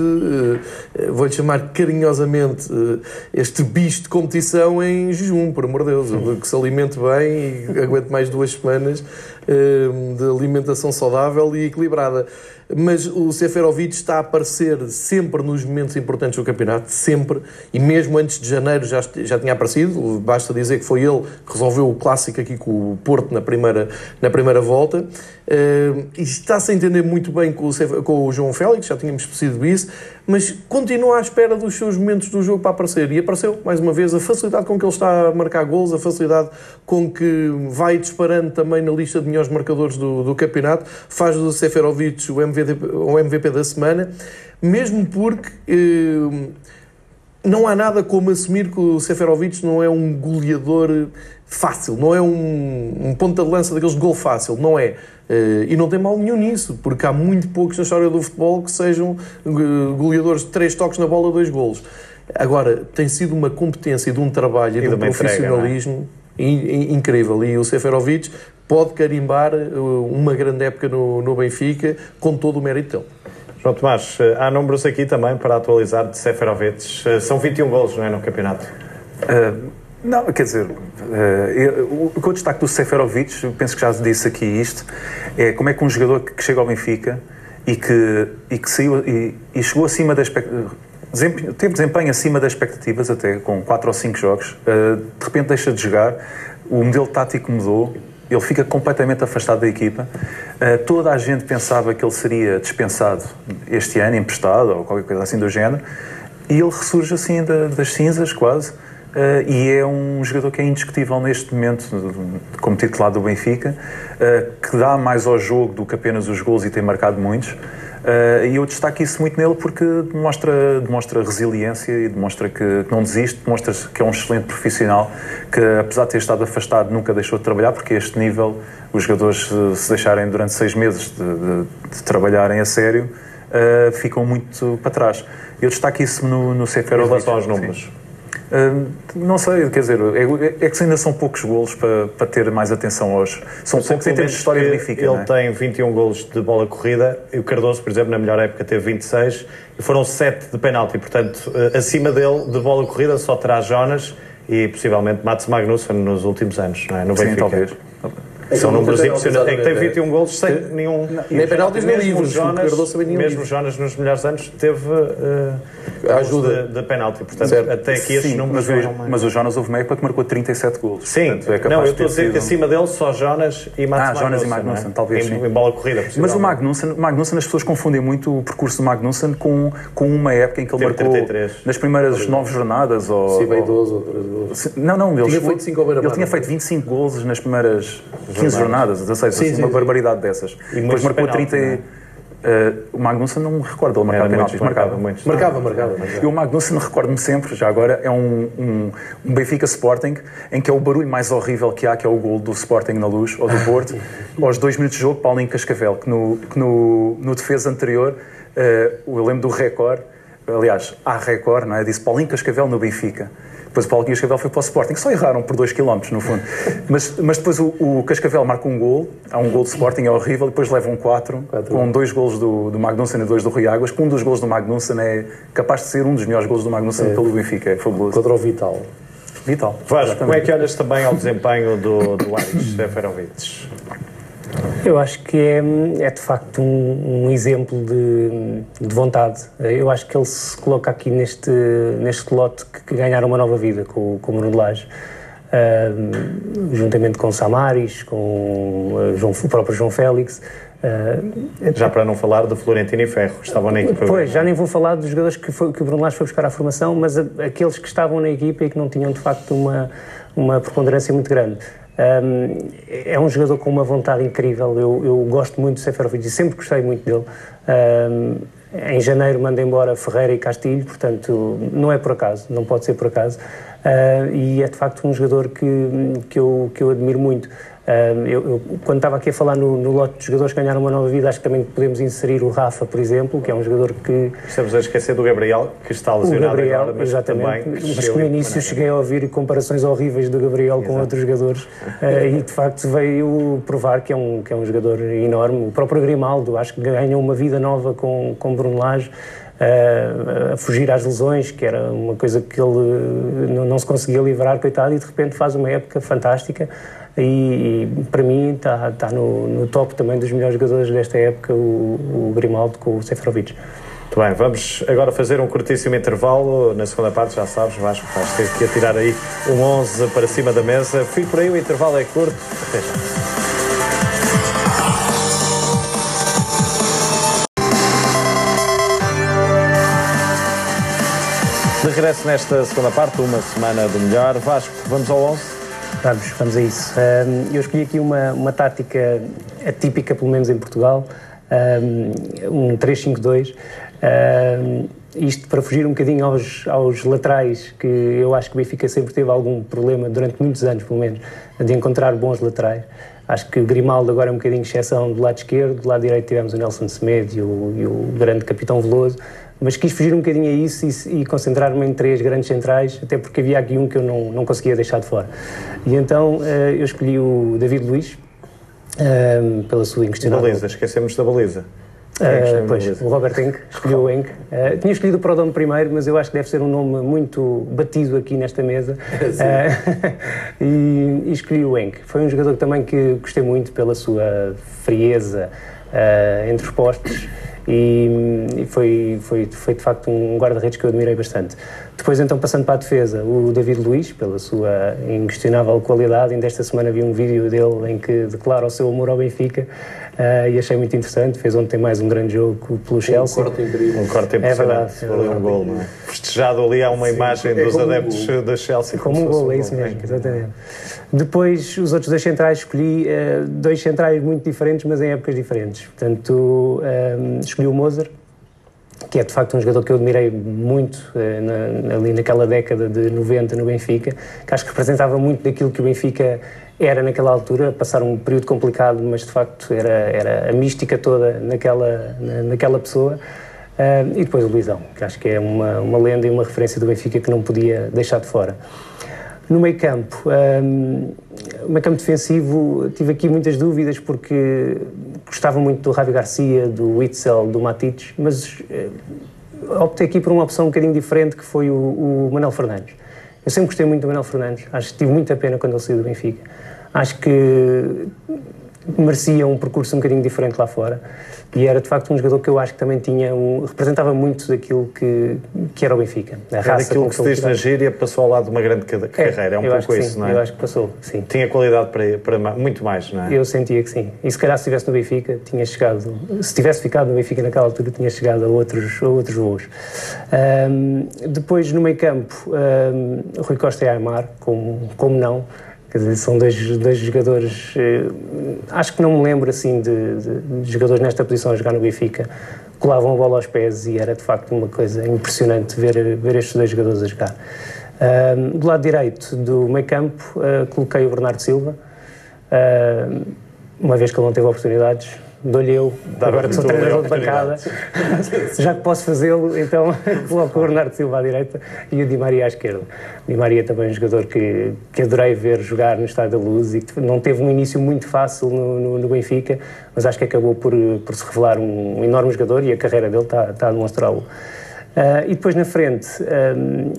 eh, vou-lhe chamar carinhosamente, eh, este bicho de competição em jejum, por amor de Deus, Eu que se alimente bem e aguente mais duas semanas de alimentação saudável e equilibrada. Mas o Seferovic está a aparecer sempre nos momentos importantes do campeonato, sempre, e mesmo antes de janeiro já, já tinha aparecido, basta dizer que foi ele que resolveu o clássico aqui com o Porto na primeira, na primeira volta, E está-se a entender muito bem com o, com o João Félix, já tínhamos percebido isso, mas continua à espera dos seus momentos do jogo para aparecer, e apareceu, mais uma vez, a facilidade com que ele está a marcar gols, a facilidade com que vai disparando também na lista de melhores marcadores do, do campeonato, faz do Seferovic o MVP, o MVP da semana, mesmo porque eh, não há nada como assumir que o Seferovic não é um goleador fácil, não é um, um ponta de lança daqueles de gol fácil, não é. Eh, e não tem mal nenhum nisso, porque há muito poucos na história do futebol que sejam eh, goleadores de três toques na bola, dois golos. Agora, tem sido uma competência de um trabalho e, de um entrega, profissionalismo in- in- incrível. E o Seferovic pode carimbar eh, uma grande época no, no Benfica com todo o mérito dele. João Tomás, há números aqui também para atualizar de Seferovic. São 21 golos, não é, no campeonato? Uh, não, quer dizer, uh, o que eu destaco do Seferovic, penso que já disse aqui isto, é como é que um jogador que, chega ao Benfica e que, e que saiu e, e chegou acima da expectativa. Teve desempenho acima das expectativas, até com 4 ou 5 jogos. uh, de repente deixa de jogar, o modelo tático mudou, ele fica completamente afastado da equipa. Uh, toda a gente pensava que ele seria dispensado este ano, emprestado ou qualquer coisa assim do género, e ele ressurge assim da- das cinzas, quase. Uh, e é um jogador que é indiscutível neste momento, como titular do Benfica, uh, que dá mais ao jogo do que apenas os gols e tem marcado muitos. Uh, e eu destaco isso muito nele porque demonstra, demonstra resiliência e demonstra que, que não desiste, demonstra que é um excelente profissional, que apesar de ter estado afastado nunca deixou de trabalhar, porque a este nível os jogadores se, deixarem durante seis meses de, de- de trabalharem a sério, ficam muito para trás. Eu destaco isso no, no Seferovic. relação aos Sim. Hum, não sei, quer dizer, é, é que ainda são poucos golos para, para ter mais atenção hoje. São poucos em termos de história Benfica. Ele é? tem 21 golos de bola corrida e o Cardoso, por exemplo, na melhor época teve 26 e foram 7 de penalti. Portanto, eh, acima dele, de bola corrida, só terá Jonas e possivelmente Mats Magnussen nos últimos anos, não é? No Sim, Benfica. talvez. São números impressionantes. É que tem penaltis, 21 golos sem nenhum. Nem penaltis nem livros, Jonas, mesmo. Jonas nos melhores anos teve uh, A ajuda. de, de penalti. Portanto, Certo. até aqui estes Sim, números mas, o, mas o Jonas houve uma época que marcou 37 golos. Sim, Portanto, é não, eu estou a dizer que acima dele só Jonas e Mats Ah, Jonas e Magnussen, Magnussen, é? talvez, Em, sim. em bola corrida, Mas o. Magnussen, o Magnussen, as pessoas confundem muito o percurso do Magnussen com, com uma época em que ele marcou 33. nas primeiras nove jornadas. Ou, Sim, veio ou- 12 ou 13 gols. Não, não, ele, Tinha feito cinco ao Beira-Mar, Ele tinha não feito 25 golos nas primeiras 15 jornadas, 16, assim, sim, uma sim. barbaridade dessas. Depois muitos marcou penaltis, 30. e- eh, o Magnussen não me recordo ele marcar penaltis, marcava marcava. muitos. Marcava, marcava. marcava. E o Magnussen, recordo-me sempre, já agora, é um, um, um Benfica Sporting em que é o barulho mais horrível que há, que é o gol do Sporting na luz, ou do Porto, aos dois minutos de jogo, Paulinho Cascavel, que no, que no, no defesa anterior, eh, eu lembro do Record, aliás, há Record, não é? Disse Paulinho Cascavel no Benfica. Depois o Paulinho Cascavel foi para o Sporting, só erraram por 2 km no fundo. Mas, mas depois o, o Cascavel marca um gol, há um gol do Sporting, é horrível, depois levam 4, com dois golos do, do Magnussen e dois do Rui Águas, que um dos golos do Magnussen é capaz de ser um dos melhores golos do Magnussen pelo Benfica, é fabuloso. Contra o Vital. Vital. Vasco, como é que olhas também ao desempenho do, do Aris Seferovic? Eu acho que é, é de facto um, um exemplo de, de vontade. Eu acho que ele se coloca aqui neste, neste lote que, que ganharam uma nova vida com, com o Bruno Lage. Ahm, juntamente com Samaris, com eh, João- o próprio João Félix. Ah, Já para não falar do Florentino e Ferro, que estavam na equipa. Pois, já nem vou falar dos jogadores que, foi, que o Bruno Lage foi buscar à formação, mas a- aqueles que estavam na equipa e que não tinham de facto uma, uma preponderância muito grande. Ahm, é um jogador com uma vontade incrível, eu, eu gosto muito do Seferovic e sempre gostei muito dele. Ahm, em janeiro manda embora Ferreira e Castilho, portanto não é por acaso, não pode ser por acaso. Ah, e é de facto um jogador que, que, eu, que eu admiro muito. Eu, eu, quando estava aqui a falar no, no lote de jogadores que ganharam uma nova vida, acho que também podemos inserir o Rafa, por exemplo, que é um jogador que. Estamos a esquecer do Gabriel, que está O lesionado Gabriel, agora, mas exatamente. mas que no início cheguei a ouvir comparações horríveis do Gabriel com outros jogadores eh, e de facto veio provar que é, um, que é um jogador enorme. O próprio Grimaldo, acho que ganhou uma vida nova com, com Bruno Lage. eh, a fugir às lesões, que era uma coisa que ele eh, não, não se conseguia livrar, coitado, e de repente faz uma época fantástica. E, e para mim está, está no, no top também dos melhores jogadores desta época, o, o Grimaldo com o Seferovic. Muito bem, vamos agora fazer um curtíssimo intervalo. Na segunda parte, já sabes, Vasco, vais ter que atirar aí um 11 para cima da mesa. Fui por aí, o intervalo é curto. Até já. De regresso nesta segunda parte, uma semana do melhor. Vasco, vamos ao 11? Vamos, vamos a isso. Eu escolhi aqui uma, uma tática atípica, pelo menos em Portugal, um 3-5-2. Ahm, isto para fugir um bocadinho aos, aos laterais, que eu acho que o Benfica sempre teve algum problema, durante muitos anos pelo menos, de encontrar bons laterais. Acho que o Grimaldo agora é um bocadinho exceção do lado esquerdo, do lado direito tivemos o Nelson Semedo e o, e o grande capitão Veloso, mas quis fugir um bocadinho a isso e, e concentrar-me em três grandes centrais, até porque havia aqui um que eu não, não conseguia deixar de fora. E então eh, eu escolhi o David Luiz, eh, pela sua inquestionável... Baliza, esquecemos da baliza. Uh, pois, o Robert Enck, escolheu o Enck. Uh, tinha escolhido o Prodome primeiro, mas eu acho que deve ser um nome muito batido aqui nesta mesa. Uh, e, e escolhi o Enck. Foi um jogador também que gostei muito pela sua frieza entre os postos e, e foi, foi, foi de facto um guarda-redes que eu admirei bastante. Depois, então, passando para a defesa, o David Luiz, pela sua inquestionável qualidade. Ainda esta semana vi um vídeo dele em que declara o seu amor ao Benfica uh, e achei muito interessante. Fez ontem mais um grande jogo pelo Chelsea. Um corte incrível. Um corte É impressionante. verdade, é Foi ali um verdade. gol, não é? Festejado ali há uma imagem é dos como um adeptos da Chelsea. Como um se fosse gol, é isso mesmo, exatamente. Depois, os outros dois centrais, escolhi eh, dois centrais muito diferentes, mas em épocas diferentes. Portanto, eh, escolhi o Moser, que é de facto um jogador que eu admirei muito eh, na- ali naquela década de 90 no Benfica, que acho que representava muito daquilo que o Benfica era naquela altura, passar um período complicado, mas de facto era, era a mística toda naquela, na- naquela pessoa. Ah, e depois o Luizão, que acho que é uma, uma lenda e uma referência do Benfica que não podia deixar de fora. No meio campo, hum, no meio campo defensivo, tive aqui muitas dúvidas porque gostava muito do Javi Garcia, do Witzel, do Matites, mas eh, optei aqui por uma opção um bocadinho diferente que foi o, o Manuel Fernandes. Eu sempre gostei muito do Manuel Fernandes, acho que tive muita pena quando ele saiu do Benfica. Acho que merecia um percurso um bocadinho diferente lá fora e era de facto um jogador que eu acho que também tinha um, representava muito daquilo que, que era o Benfica. A era aquilo que se diz na gíria, passou ao lado de uma grande carreira, é, é um pouco isso, sim, não é? Eu acho que passou, sim. Tinha qualidade para, para muito mais, não é? Eu sentia que sim. E se calhar se estivesse no Benfica, tinha chegado, se tivesse ficado no Benfica naquela altura, tinha chegado a outros, a outros voos. Um, depois no meio campo, um, Rui Costa e Aymar, como, como não, Quer dizer, são dois, dois jogadores. Eh, acho que não me lembro assim de, de, de, jogadores nesta posição a jogar no Benfica. Colavam a bola aos pés e era de facto uma coisa impressionante ver, ver estes dois jogadores a jogar. Uh, do lado direito do meio campo, uh, coloquei o Bernardo Silva. Uh, uma vez que ele não teve oportunidades, dou-lhe eu, Dá agora que sou treinador de bancada, já que posso fazê-lo, então coloco o Bernardo Silva à direita e o Di Maria à esquerda. O Di Maria também é um jogador que, que adorei ver jogar no Estádio da Luz e que não teve um início muito fácil no, no, no Benfica, mas acho que acabou por, por se revelar um, um enorme jogador e a carreira dele está, está a demonstrá-lo. Uh, e depois na frente, um,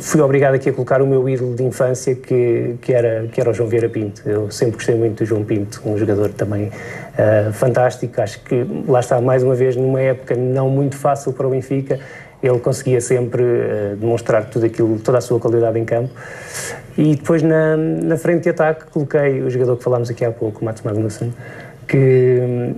fui obrigado aqui a colocar o meu ídolo de infância, que, que, era, que era o João Vieira Pinto. Eu sempre gostei muito do João Pinto, um jogador também uh, fantástico. Acho que lá está, mais uma vez, numa época não muito fácil para o Benfica, ele conseguia sempre uh, demonstrar tudo aquilo, toda a sua qualidade em campo. E depois na, na frente de ataque coloquei o jogador que falámos aqui há pouco, o Mats Magnussen, que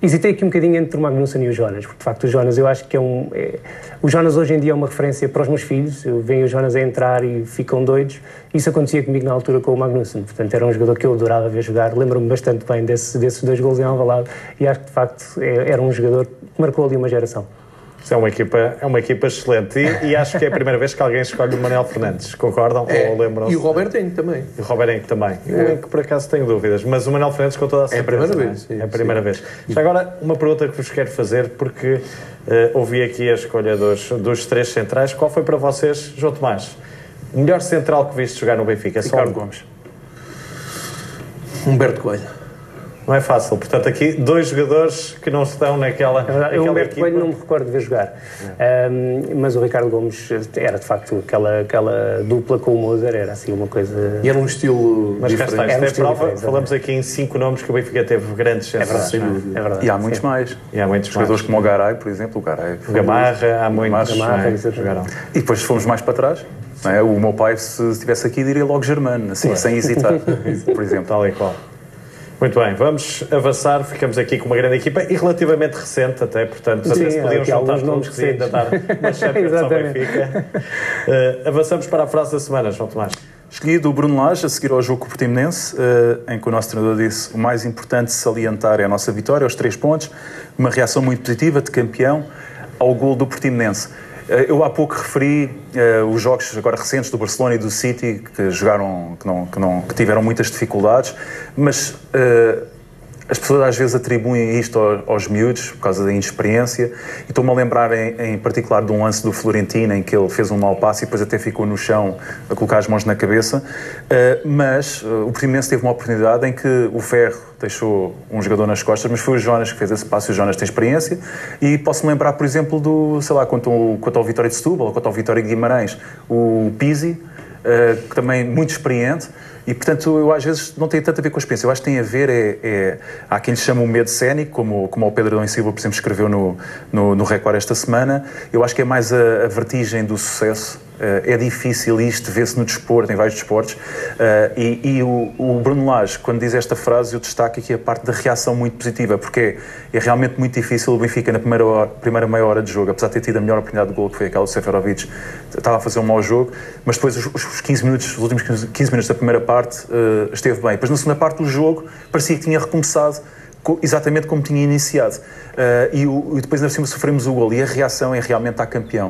Hesitei aqui um bocadinho entre o Magnussen e o Jonas, porque de facto o Jonas eu acho que é um. É, o Jonas hoje em dia é uma referência para os meus filhos, eu venho o Jonas a entrar e ficam doidos. Isso acontecia comigo na altura com o Magnussen, portanto era um jogador que eu adorava ver jogar. Lembro-me bastante bem desse, desses dois gols em Alvalade e acho que de facto é, era um jogador que marcou ali uma geração. É uma equipa, é uma equipa excelente e, e, acho que é a primeira vez que alguém escolhe o Manel Fernandes. Concordam é, ou lembram-se? E o Robert Henrique também. E o Robert Henrique também. É. que por acaso tenho dúvidas, mas o Manel Fernandes com toda a certeza. É a primeira vez. Sim, é a primeira sim. vez. Já agora, uma pergunta que vos quero fazer, porque uh, ouvi aqui a escolha dos, dos três centrais. Qual foi para vocês, João Tomás, o melhor central que viste jogar no Benfica? Ricardo Gomes. Humberto Coelho. Não é fácil. Portanto, aqui dois jogadores que não estão naquela. É verdade, eu, Humberto Coelho, não me recordo de ver jogar. É. Um, mas o Ricardo Gomes era de facto aquela, aquela dupla com o Moser, era assim uma coisa. E era um estilo. Mas cá está, isto é, prova. Falamos aqui em cinco nomes que o Benfica teve grandes é verdade, dúvida. É verdade. E há muitos Sim. mais. E há muitos jogadores mais. como o Garay, por exemplo. O Garay. O Gamarra, há muitos. Gamarra, é. E depois fomos mais para trás. É? O meu pai, se estivesse aqui, diria logo Germano, assim, sem hesitar, por exemplo. Tal e qual. Muito bem, vamos avançar. Ficamos aqui com uma grande equipa e relativamente recente, até, portanto, Sim, até se podiam juntar todos e ainda dar uma Champions ao Benfica. Uh, avançamos para a frase da semana, João Tomás. Escolhi do Bruno Lage a seguir ao jogo com o Portimonense, uh, em que o nosso treinador disse o mais importante salientar é a nossa vitória, os três pontos, uma reação muito positiva de campeão ao gol do Portimonense. Eh, eu há pouco referi uh, os jogos agora recentes do Barcelona e do City que jogaram, que, não, que, não, que tiveram muitas dificuldades, mas uh, as pessoas às vezes atribuem isto aos, miúdos por causa da inexperiência e estou-me a lembrar em, em, particular de um lance do Florentino em que ele fez um mau passe e depois até ficou no chão a colocar as mãos na cabeça. Uh, mas uh, o Portimonense teve uma oportunidade em que o Ferro deixou um jogador nas costas mas foi o Jonas que fez esse passe e o Jonas tem experiência. E posso-me lembrar por exemplo do, sei lá, quanto ao, quanto ao Vitória de Setúbal quanto ao Vitória de Guimarães. O Pizzi uh, também muito experiente e, portanto, eu às vezes não tem tanto a ver com a experiência. Eu acho que tem a ver, é, é há quem lhe chama o medo cénico, como, como o Pedro Dom Silva, por exemplo, escreveu no, no, no Record esta semana. Eu acho que é mais a, a vertigem do sucesso é difícil isto, vê-se no desporto, em vários desportos. Uh, e, e o, o, Bruno Lage, quando diz esta frase, eu destaco aqui a parte da reação muito positiva, porque é, realmente muito difícil o Benfica, na primeira, hora, primeira meia hora de jogo, apesar de ter tido a melhor oportunidade de gol, que foi aquela do Seferovic, estava a fazer um mau jogo, mas depois os, os 15 minutos, os últimos 15 minutos da primeira parte, uh, esteve bem. Depois na segunda parte do jogo, parecia que tinha recomeçado exatamente como tinha iniciado. Uh, e, o, e, depois, na cima, sofremos o gol. E a reação é realmente a campeão.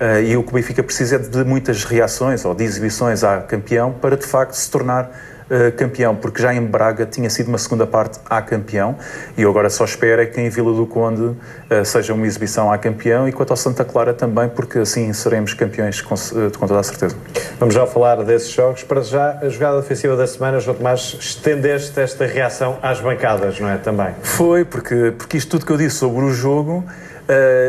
Uh, e o que o Benfica precisa é de muitas reações ou de exibições a campeão para, de facto, se tornar uh, campeão, porque já em Braga tinha sido uma segunda parte a campeão e eu agora só espero é que em Vila do Conde uh, seja uma exibição a campeão e quanto ao Santa Clara também, porque assim seremos campeões com, uh, com toda a certeza. Vamos já falar desses jogos. Para já, a jogada ofensiva da semana, João Tomás, estendeste esta reação às bancadas, não é? Também. Foi, porque, porque isto tudo que eu disse sobre o jogo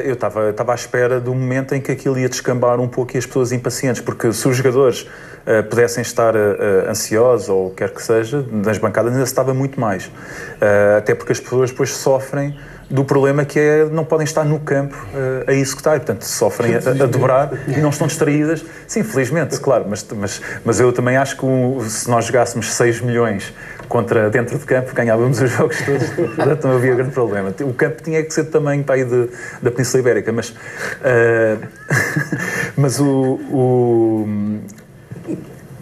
eu estava à espera do momento em que aquilo ia descambar um pouco e as pessoas impacientes, porque se os jogadores uh, pudessem estar uh, ansiosos ou quer que seja, nas bancadas ainda se estava muito mais. até porque as pessoas depois sofrem do problema que é não podem estar no campo uh, a executar, e, portanto sofrem a, a, dobrar e não estão distraídas. Sim, felizmente, claro, mas, mas, mas eu também acho que se nós jogássemos 6 milhões contra dentro de campo, ganhávamos os jogos todos, portanto não havia grande problema. O campo tinha que ser de tamanho para aí de, da Península Ibérica, mas, uh, mas o, o,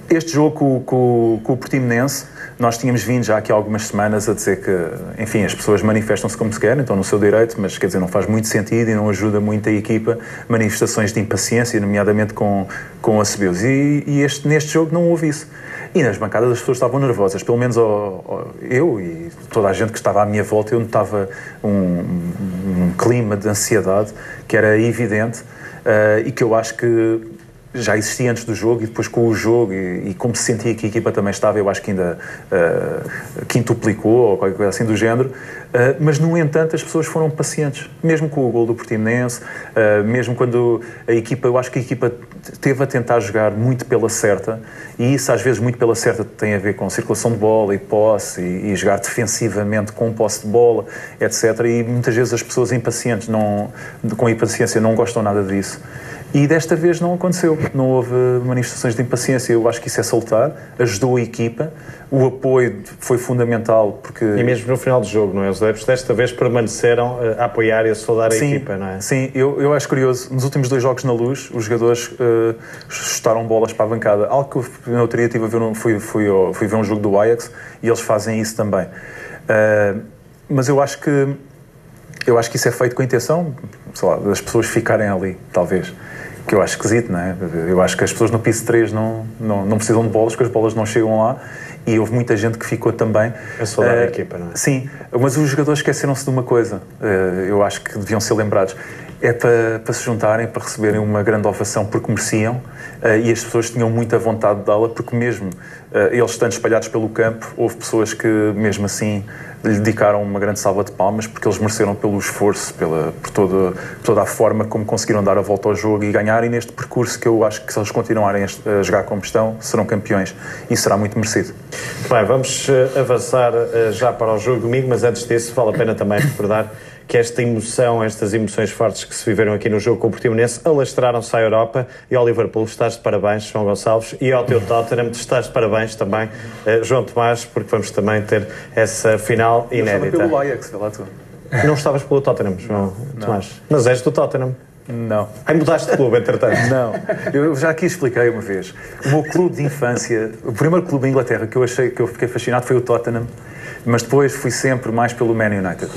este jogo com, com, com o Portimonense nós tínhamos vindo já aqui há algumas semanas a dizer que, enfim, as pessoas manifestam-se como se querem, estão no seu direito, mas quer dizer, não faz muito sentido e não ajuda muito a equipa manifestações de impaciência, nomeadamente com, com a Cebeus. E, e este, neste jogo não houve isso. E nas bancadas as pessoas estavam nervosas, pelo menos eu e toda a gente que estava à minha volta, eu notava um, um clima de ansiedade que era evidente uh, e que eu acho que já existia antes do jogo e depois com o jogo e, e, como se sentia que a equipa também estava, eu acho que ainda uh, quintuplicou ou qualquer coisa assim do género. Uh, mas, no entanto, as pessoas foram pacientes, mesmo com o gol do Portimonense, uh, mesmo quando a equipa, eu acho que a equipa teve a tentar jogar muito pela certa e isso às vezes muito pela certa tem a ver com circulação de bola e posse e, e jogar defensivamente com posse de bola, etc. E muitas vezes as pessoas impacientes, não, com impaciência, não gostam nada disso. E desta vez não aconteceu, não houve manifestações de impaciência. Eu acho que isso é soltar, ajudou a equipa, o apoio foi fundamental porque. E mesmo no final do jogo, não é? Os adeptos desta vez permaneceram eh, a apoiar e a soldar a sim, equipa, não é? Sim, eu, eu acho curioso. Nos últimos dois jogos na luz, os jogadores uh, chutaram bolas para a bancada. Algo que eu na outra tive a ver, fui, fui, fui ver um jogo do Ajax e eles fazem isso também. Uh, mas eu acho que. Eu acho que isso é feito com intenção, sei lá, das pessoas ficarem ali, talvez que eu acho esquisito, não é? Eu acho que as pessoas no piso 3 não, não, não precisam de bolas, porque as bolas não chegam lá e houve muita gente que ficou também. A saudar uh, a equipa, não é? Sim, mas os jogadores esqueceram-se de uma coisa, uh, eu acho que deviam ser lembrados. É para, para se juntarem, para receberem uma grande ovação, porque mereciam uh, e as pessoas tinham muita vontade de dá-la, porque mesmo eles estando espalhados pelo campo, houve pessoas que, mesmo assim, lhe dedicaram uma grande salva de palmas porque eles mereceram pelo esforço, pela, por toda, toda a forma como conseguiram dar a volta ao jogo e ganhar. E neste percurso que eu acho que se eles continuarem a jogar como estão, serão campeões e será muito merecido. Bem, vamos eh, avançar eh, já para o jogo domingo, mas antes disso, vale a pena também recordar que esta emoção, estas emoções fortes que se viveram aqui no jogo com o Portimonense alastraram-se à Europa e ao Liverpool. Estás de parabéns, João Gonçalves, e ao teu Tottenham estás de parabéns também, uh, João Tomás, porque vamos também ter essa final inédita. Eu pelo Ajax, lá tu. Não estavas pelo Tottenham, João não, Tomás. Mas és do Tottenham. Não. Aí mudaste de clube, entretanto. Não. Eu já aqui expliquei uma vez. O meu clube de infância, o primeiro clube da Inglaterra que eu achei que eu fiquei fascinado foi o Tottenham mas depois fui sempre mais pelo Man United.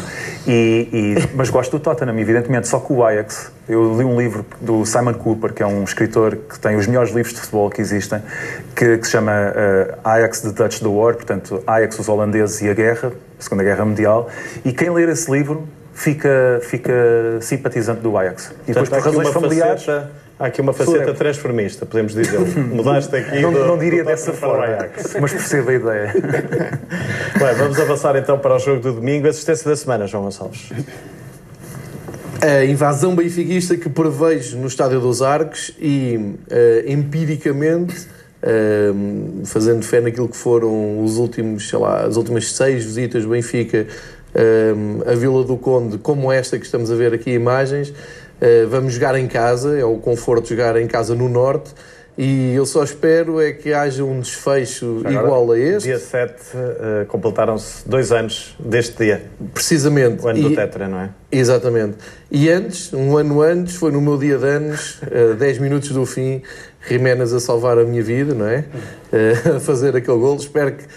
E, e, mas gosto do Tottenham, evidentemente, só que o Ajax, eu li um livro do Simon Cooper, que é um escritor que tem os melhores livros de futebol que existem, que, que se chama uh, Ajax The Dutch the War, portanto, Ajax, os holandeses e a guerra, a Segunda Guerra Mundial, e quem ler esse livro fica, fica simpatizante do Ajax. E depois, por razões familiares... Faceta Há aqui uma faceta transformista, podemos dizer. Mudaste aqui. não, do, não diria dessa forma, mas percebo a ideia. Bem, vamos avançar então para o jogo do domingo. Assistência da semana, João Gonçalves. A invasão benfiquista que prevejo no Estádio dos Arcos e, uh, empiricamente, uh, fazendo fé naquilo que foram os últimos, sei lá, as últimas seis visitas do Benfica uh, à Vila do Conde, como esta que estamos a ver aqui imagens, eh, vamos jogar em casa, é o conforto de jogar em casa no Norte. E eu só espero é que haja um desfecho Agora, igual a este. Dia 7 uh, completaram-se dois anos deste dia. Precisamente. O ano e, do Tetra, não é? Exatamente. E antes, um ano antes, foi no meu dia de anos, uh, eh, 10 minutos do fim, Jiménez a salvar a minha vida, não é? Uh, a fazer aquele gol. Espero que eh,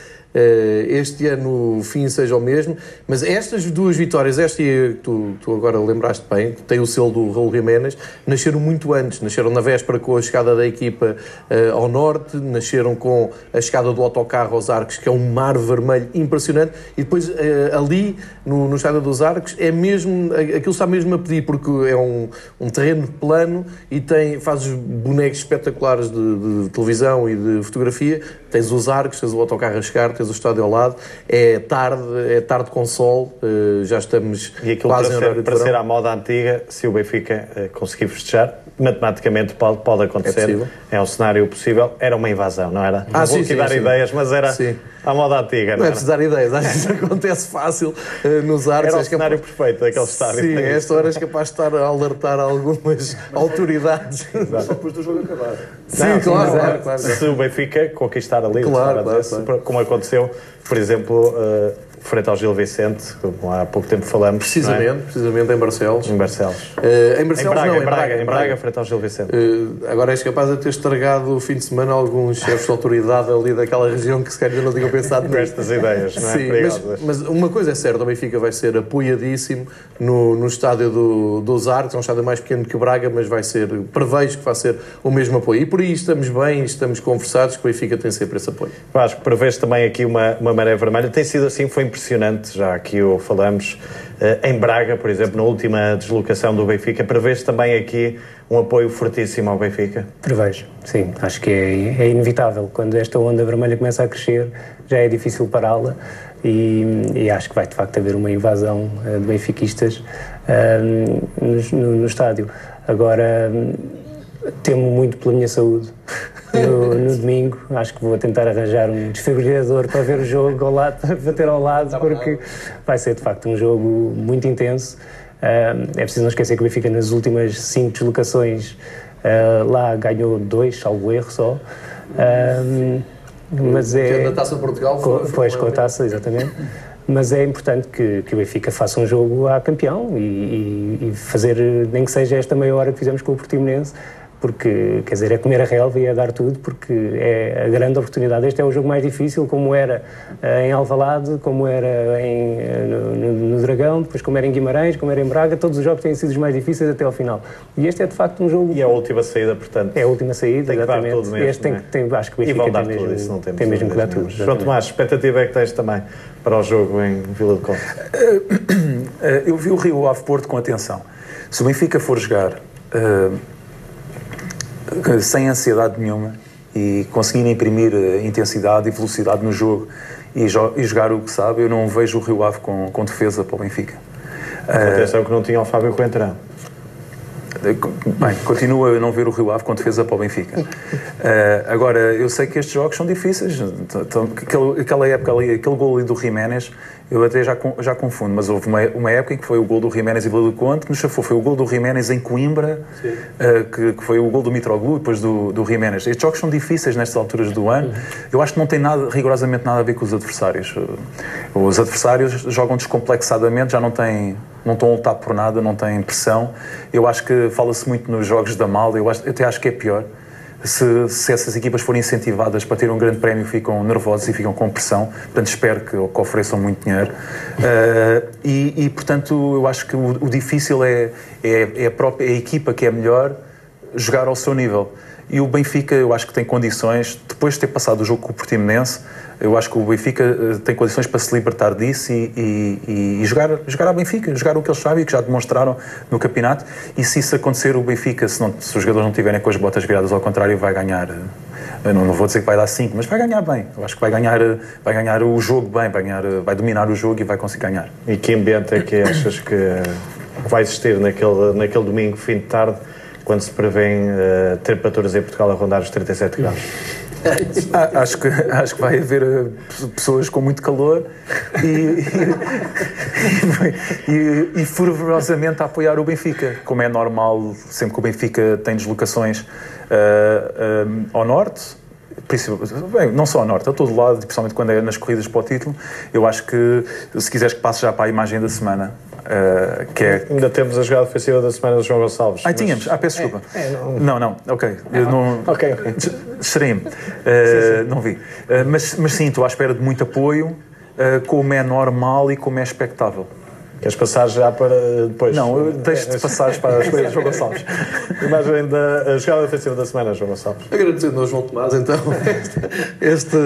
este ano o fim seja o mesmo, mas estas duas vitórias, esta e tu, tu agora lembraste bem, tem o selo do Raul Jiménez, nasceram muito antes, nasceram na véspera com a chegada da equipa uh, ao norte, nasceram com a chegada do autocarro aos Arcos, que é um mar vermelho impressionante, e depois uh, ali, no, no Estádio dos Arcos, é mesmo, aquilo está mesmo a pedir, porque é um, um terreno plano e tem, faz bonecos espetaculares de, de televisão e de fotografia, tens os arcos, tens o autocarro a chegar, tens o estádio ao lado. É tarde, é tarde com sol, uh, já estamos e aquilo quase para, ser, para ser à moda antiga, se o Benfica uh, conseguir festejar, matematicamente pode, pode acontecer. É. É um cenário possível. Era uma invasão, não era? Ah, não vou sim, aqui sim, dar sim. ideias, mas era Sim. À moda antiga, Não não é preciso dar ideias, às vezes acontece fácil uh, nos arcos. Era o capaz- cenário perfeito daquele estádio. Sim, a esta hora és capaz de estar a alertar algumas autoridades. Só depois do jogo acabar. Sim, Não, claro, mas, claro, claro. Se o Benfica conquistar ali, Claro, claro, dizer, claro. como aconteceu, por exemplo, uh, frente ao Gil Vicente, como há pouco tempo falamos. Precisamente, não precisamente em Barcelos. é? Em Barcelos. Uh, em Em Barcelos Braga, não, em Braga, em Braga, frente ao Gil Vicente. Uh, agora és capaz de ter estragado o fim de semana alguns chefes de autoridade ali daquela região que se calhar não tinham pensado Com nisto. estas ideias, não é? Sim, mas, mas uma coisa é certa, o Benfica vai ser apoiadíssimo no, no estádio do, dos Arcos, é um estádio mais pequeno que Braga, mas vai ser, prevejo que vai ser o mesmo apoio. E por aí estamos bem, estamos conversados, que o Benfica tem sempre esse apoio. Acho que prevês também aqui uma, uma maré vermelha. Tem sido assim, foi impressionante, já aqui o falamos. eh, em Braga, por exemplo, na última deslocação do Benfica, prevês também aqui um apoio fortíssimo ao Benfica? Prevejo, sim. Acho que é, é inevitável. Quando esta onda vermelha começa a crescer, já é difícil pará-la e, e acho que vai de facto haver uma invasão eh, de benfiquistas eh, no, no- no estádio. Agora, temo muito pela minha saúde. No, no domingo, acho que vou tentar arranjar um desfibrilador para ver o jogo ao lado, para ter ao lado, porque vai ser de facto um jogo muito intenso. Ah, é preciso não esquecer que o Benfica nas últimas cinco deslocações ah, lá ganhou dois, salvo erro só. Ah, mas é. na Taça de Portugal foi- foi Pois, com a taça, exatamente. Mas é importante que, que o Benfica faça um jogo a campeão e, e- e fazer, nem que seja esta meia hora que fizemos com o Portimonense, porque, quer dizer, é comer a relva e é dar tudo, porque é a grande oportunidade. Este é o jogo mais difícil, como era eh, em Alvalade, como era em, eh, no, no- Dragão, depois como era em Guimarães, como era em Braga, todos os jogos têm sido os mais difíceis até ao final. E este é, de facto, um jogo... E a última saída, portanto. É a última saída, Tem que dar exatamente. tudo mesmo, este tem, é? tem, acho que o E Benfica vão dar tem, tudo, mesmo, isso não temos tem mesmo que dar tudo. João exatamente. Tomás, expectativa é que tens também para o jogo em Vila do Conde? Eh, Eu vi o Rio Ave Porto com atenção. Se o Benfica for jogar eh, sem ansiedade nenhuma e conseguir imprimir eh, intensidade e velocidade no jogo e, jo- e jogar o que sabe, eu não vejo o Rio Ave com, com defesa para o Benfica. Atenção que não tinha o Fábio Coentrão. Bem, continuo a não ver o Rio Ave com defesa para o Benfica. Eh, agora, eu sei que estes jogos são difíceis. Então, Aquele, aquela época ali, aquele gol ali do Jiménez, eu até já, já confundo, mas houve uma, uma época em que foi o gol do Jiménez e do Conde que nos chafou. Foi o gol do Jiménez em Coimbra, eh, que, que foi o gol do Mitroglou, depois do, do Jiménez. Estes jogos são difíceis nestas alturas do ano. Eu acho que não tem nada, rigorosamente nada a ver com os adversários. Os adversários jogam descomplexadamente, já não têm não estão a lutar por nada, não têm pressão. Eu acho que fala-se muito nos jogos da malda, eu, acho- eu até acho que é pior. Se, se essas equipas forem incentivadas para ter um grande prémio, ficam nervosos e ficam com pressão. Portanto, espero que, que ofereçam muito dinheiro. Eh, e, e, portanto, eu acho que o, o difícil é, é, é a própria é a equipa que é melhor jogar ao seu nível. E o Benfica, eu acho que tem condições, depois de ter passado o jogo com o Portimonense, eu acho que o Benfica eh, tem condições para se libertar disso e, e- e- jogar, jogar ao Benfica, jogar o que eles sabem e que já demonstraram no campeonato. E se isso acontecer, o Benfica, se, não- se os jogadores não tiverem com as botas viradas ao contrário, vai ganhar. eh, não, não vou dizer que vai dar 5, mas vai ganhar bem. Eu acho que vai ganhar, eh, vai ganhar o jogo bem, vai, ganhar, vai dominar o jogo e vai conseguir ganhar. E que ambiente é que achas que vai existir naquele, naquele domingo, fim de tarde, quando se prevêem uh, temperaturas em Portugal a rondar os 37 graus? Acho, que, acho que vai haver eh, pessoas com muito calor e, e, e, e fervorosamente a apoiar o Benfica, como é normal, sempre que o Benfica tem deslocações ah, ao norte. Bem, não só ao norte, a todo lado, principalmente quando é nas corridas para o título, eu acho que se quiseres que passe já para a imagem da semana, ah, que é Ainda temos a jogada ofensiva da semana do João Gonçalves. ah, mas- tínhamos. Ah, peço desculpa. é, não- não... não, ok. Eu não... Ok, ok. Distraí-me. Uh, não vi. Uh, mas, mas sim, estou à espera de muito apoio, como é normal e como é expectável. Queres passar já para depois? Não, deixo-te passar para as coisas João Gonçalves. Imagem da jogada defensiva da semana, João Gonçalves. Agradecendo ao João Tomás, então, este,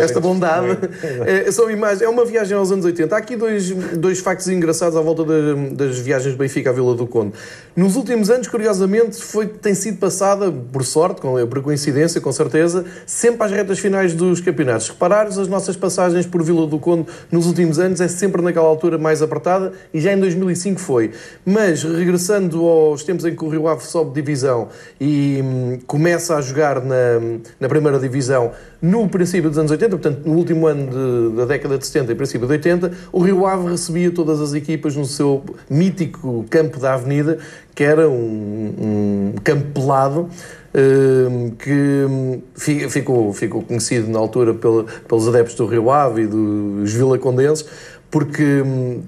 esta bondade. É, são imagens, é uma viagem aos anos 80. Há aqui dois, dois factos engraçados à volta das, das viagens de Benfica à Vila do Conde. Nos últimos anos, curiosamente, foi, tem sido passada, por sorte, com, por coincidência, com certeza, sempre às retas finais dos campeonatos. Reparares, as nossas passagens por Vila do Conde nos últimos anos é sempre naquela altura mais apertada e já em 2005 foi. Mas, regressando aos tempos em que o Rio Ave sobe divisão e hum, começa a jogar na, na primeira divisão no princípio dos anos 80, portanto, no último ano de, da década de 70 e princípio de 80, o Rio Ave recebia todas as equipas no seu mítico campo da Avenida, que era um, um campo pelado, hum, que ficou, ficou conhecido na altura pelos adeptos do Rio Ave e dos vilacondenses, porque hum,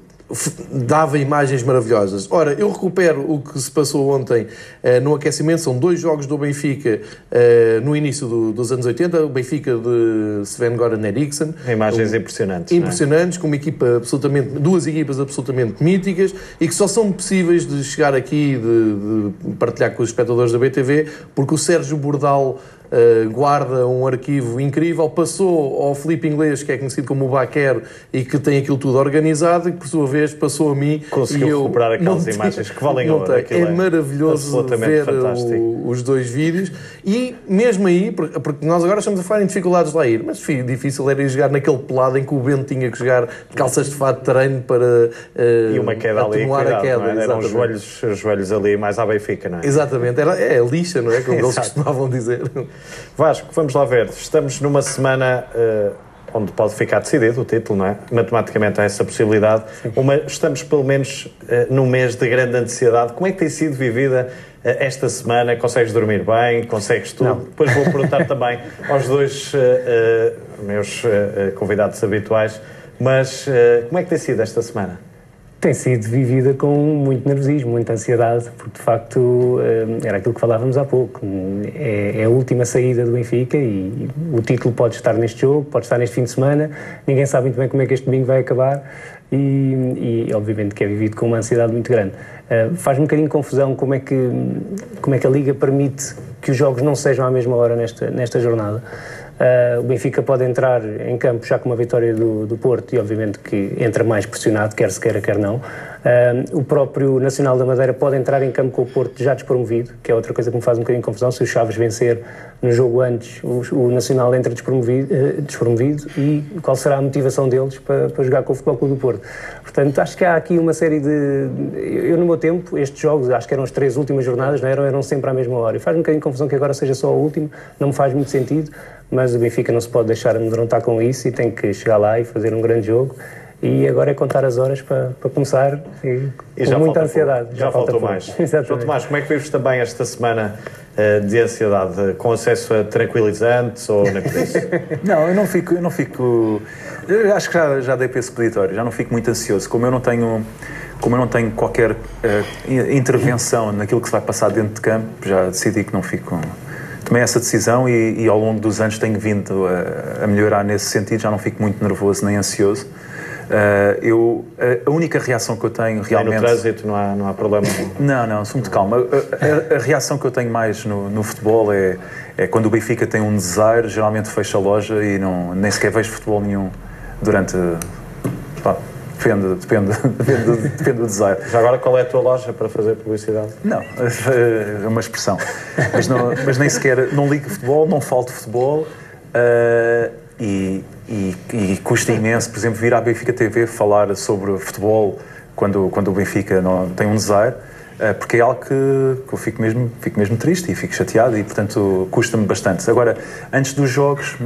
dava imagens maravilhosas. Ora, eu recupero o que se passou ontem uh, no aquecimento, são dois jogos do Benfica uh, no início do, dos anos 80, o Benfica de Sven-Goran Eriksson. Imagens um, impressionantes. É? Impressionantes, é? com uma equipa absolutamente, duas equipas absolutamente míticas e que só são possíveis de chegar aqui de, de partilhar com os espectadores da BTV, porque o Sérgio Bordal uh, guarda um arquivo incrível, passou ao Felipe Inglês, que é conhecido como o Baquer, e que tem aquilo tudo organizado, e que por sua vez passou a mim. Conseguiu e eu recuperar aquelas imagens que valem ouro. É, é maravilhoso ver o, os dois vídeos. E mesmo aí, porque nós agora estamos a falar em dificuldades lá ir, mas difícil era ir jogar naquele pelado em que o Bento tinha que jogar de calças de fato de treino para uh, e uma queda ali, cuidado, a queda. É? Eram os joelhos, os joelhos ali mais à Benfica, não é? Exatamente, era, é lixa, não é? Como eles costumavam dizer. Vasco, vamos lá ver. Estamos numa semana uh, onde pode ficar decidido o título, não é? Matematicamente há essa possibilidade. Uma, estamos pelo menos uh, num mês de grande ansiedade. Como é que tem sido vivida uh, esta semana? Consegues dormir bem? Consegues tudo? Não. Depois vou perguntar também aos dois meus convidados habituais. Mas como é que tem sido esta semana? Tem sido vivida com muito nervosismo, muita ansiedade, porque de facto eh, era aquilo que falávamos há pouco. É, é, a última saída do Benfica e o título pode estar neste jogo, pode estar neste fim de semana, ninguém sabe muito bem como é que este domingo vai acabar e, e obviamente que é vivido com uma ansiedade muito grande. Uh, faz um bocadinho de confusão como é, que, como é que a Liga permite que os jogos não sejam à mesma hora nesta, nesta jornada. Uh, o Benfica pode entrar em campo já com uma vitória do, do Porto e, obviamente, que entra mais pressionado, quer se queira, quer não. Uh, o próprio Nacional da Madeira pode entrar em campo com o Porto já despromovido, que é outra coisa que me faz um bocadinho de confusão. Se o Chaves vencer no jogo antes, o, o Nacional entra despromovido, uh, despromovido, e qual será a motivação deles para, para jogar com o Futebol Clube do Porto? Portanto, acho que há aqui uma série de. Eu, no meu tempo, estes jogos, acho que eram as três últimas jornadas, não eram, eram sempre à mesma hora. E faz um bocadinho de confusão que agora seja só o último, não me faz muito sentido mas o Benfica não se pode deixar amedrontar com isso e tem que chegar lá e fazer um grande jogo. E agora é contar as horas para, para começar e, e com muita ansiedade. Já, já faltou mais. Exatamente. João Tomás, como é que vives também esta semana uh, de ansiedade? Com acesso a tranquilizantes ou nem por isso? não, eu não fico. Eu não fico eu acho que já, já dei para esse peditório, já não fico muito ansioso. Como eu não tenho como eu não tenho qualquer uh, intervenção naquilo que se vai passar dentro de campo, já decidi que não fico tomei essa decisão e, e, ao longo dos anos tenho vindo a, a, melhorar nesse sentido, já não fico muito nervoso nem ansioso. Uh, eu, a, a, única reação que eu tenho realmente. no trânsito não há, não há problema? Não, não, sou muito calmo. A, a, a, reação que eu tenho mais no, no futebol é, é quando o Benfica tem um desaire, geralmente fecha a loja e não, nem sequer vejo futebol nenhum durante. Pá, Depende, depende, depende, depende do design. Já agora, qual é a tua loja para fazer publicidade? Não, é uma expressão. Mas, não, mas nem sequer, não ligo futebol, não falto futebol uh, e, e, e custa imenso, por exemplo, vir à Benfica TV falar sobre futebol quando, quando o Benfica não, tem um design eh, porque é algo que, que, eu fico mesmo, fico mesmo triste e fico chateado e, portanto, custa-me bastante. Agora, antes dos jogos,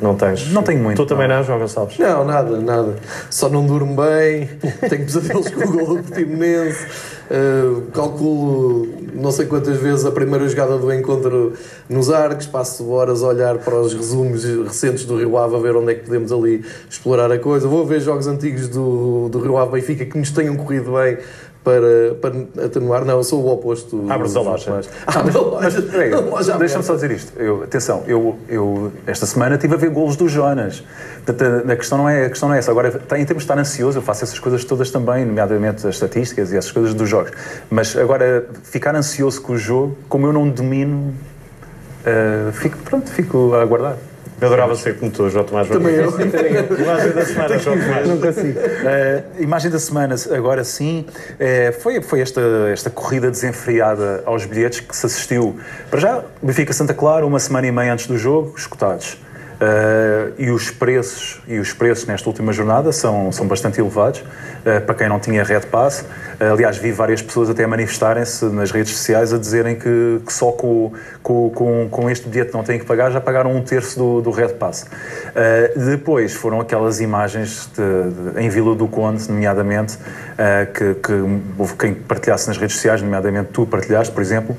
não tens? Não tenho muito. Tu também não, João Gonçalves? Não, nada, nada. Só não durmo bem, tenho pesadelos com o gol do Portimonense, uh, calculo não sei quantas vezes a primeira jogada do encontro nos arcos, passo horas a olhar para os resumos recentes do Rio Ave a ver onde é que podemos ali explorar a coisa. Vou ver jogos antigos do, do Rio Ave Benfica que nos tenham corrido bem para, para atenuar. Não, eu sou o oposto. Abres a loja. Abres a loja. Deixa-me só dizer isto. Eu, atenção, eu, eu esta semana estive a ver golos do Jonas. Portanto, a, questão não é, a questão não é essa. Agora, em termos de estar ansioso, eu faço essas coisas todas também, nomeadamente as estatísticas e essas coisas dos jogos. Mas agora, ficar ansioso com o jogo, como eu não domino, uh, fico, pronto, fico a aguardar. Eu adorava ser como tu, João Tomás. Também eu. Imagem da semana, João Tomás. Não consigo. Uh, imagem da semana, agora sim, uh, foi, foi esta, esta corrida desenfreada aos bilhetes que se assistiu. Para já, Benfica Santa Clara, uma semana e meia antes do jogo, escutados. Uh, e os preços e os preços nesta última jornada são, são bastante elevados uh, para quem não tinha Red Pass. Uh, aliás, vi várias pessoas até manifestarem-se nas redes sociais a dizerem que, que só com, com, com, com, este bilhete não têm que pagar já pagaram um terço do, do Red Pass. depois foram aquelas imagens de, de, em Vila do Conde, nomeadamente, que, que houve quem partilhasse nas redes sociais, nomeadamente tu partilhaste, por exemplo,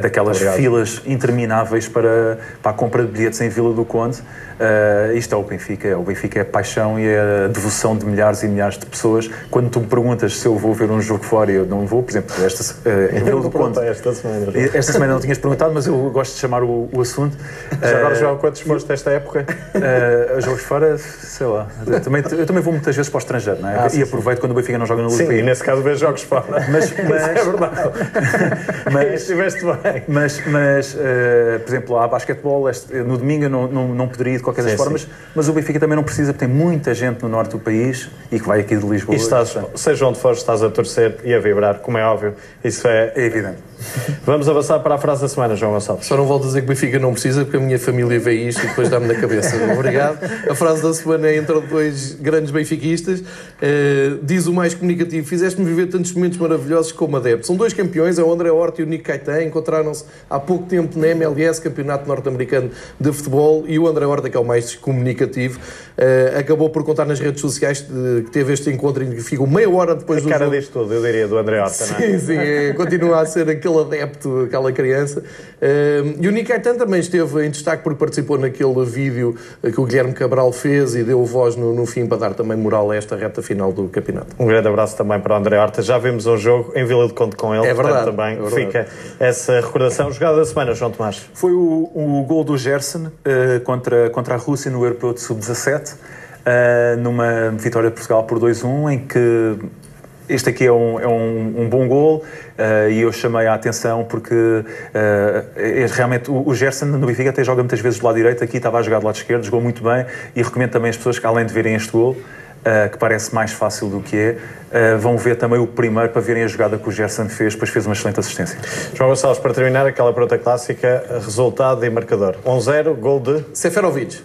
daquelas Obrigado. filas intermináveis para, para a compra de bilhetes em Vila do Conde. Uh, isto é o Benfica, o Benfica é a paixão e é a devoção de milhares e milhares de pessoas. Quando tu me perguntas se eu vou ver um jogo fora e eu não vou, por exemplo, esta, uh, em Vila do Conde. Esta semana. Esta semana não tinhas perguntado, mas eu gosto de chamar o, o assunto. Já agora, João, quantos foste esta época? Uh, jogos fora, sei lá. Eu também, eu também vou muitas vezes para o estrangeiro, não é? Ah, e sim, aproveito sim. quando o Benfica não joga no Luz Sim, e nesse caso vejo jogos fora. Mas, mas, é verdade. mas, Estiveste bem. Mas, mas por exemplo, há basquetebol, este, no domingo eu não, não, não poderia de qualquer das formas, mas o Benfica também não precisa, porque tem muita gente no norte do país e que vai aqui de Lisboa. E estás, seja onde for, estás a torcer e a vibrar, como é óbvio. Isso é, é evidente. Vamos avançar para a frase da semana, João Gonçalves. Só não volto a dizer que o Benfica não precisa, porque a minha família vê isto e depois dá-me na cabeça. Obrigado. A frase da semana é entre dois grandes benfiquistas. Uh, diz o mais comunicativo: Fizeste-me viver tantos momentos maravilhosos como adepto. São dois campeões, é o André Horta e o Nico Caetano. Encontraram-se há pouco tempo na MLS, Campeonato Norte-Americano de Futebol, e o André Horta, que é o mais comunicativo, uh, acabou por contar nas redes sociais que teve este encontro que ficou meia hora depois a do cara jogo. disto tudo, eu diria, do André Horta, sim, não é? Sim, é, continua a ser aquele adepto, aquela criança. Uh, e o Nick Caetano também esteve em destaque porque participou naquele vídeo que o Guilherme Cabral fez e deu voz no, no fim para dar também moral a esta reta final do campeonato. Um grande abraço também para o André Horta. Já vimos um jogo em Vila de Conde com ele, é verdade, também é fica essa recordação. Jogada da semana, João Tomás. Foi o, o gol do Gerson uh, contra, contra a Rússia no Europeu de Sub-17. Uh, numa vitória de Portugal por 2-1, em que este aqui é um, é um, um bom gol uh, e eu chamei a atenção porque uh, é, realmente o, o Gerson no Benfica até joga muitas vezes do lado direito, aqui estava a jogar do lado esquerdo, jogou muito bem e recomendo também as pessoas que além de verem este gol, Uh, que parece mais fácil do que é, uh, vão ver também o primeiro para verem a jogada que o Gerson fez, depois fez uma excelente assistência. João Gonçalves, para terminar, aquela pergunta clássica, resultado e marcador. 1-0, gol de... Seferovic.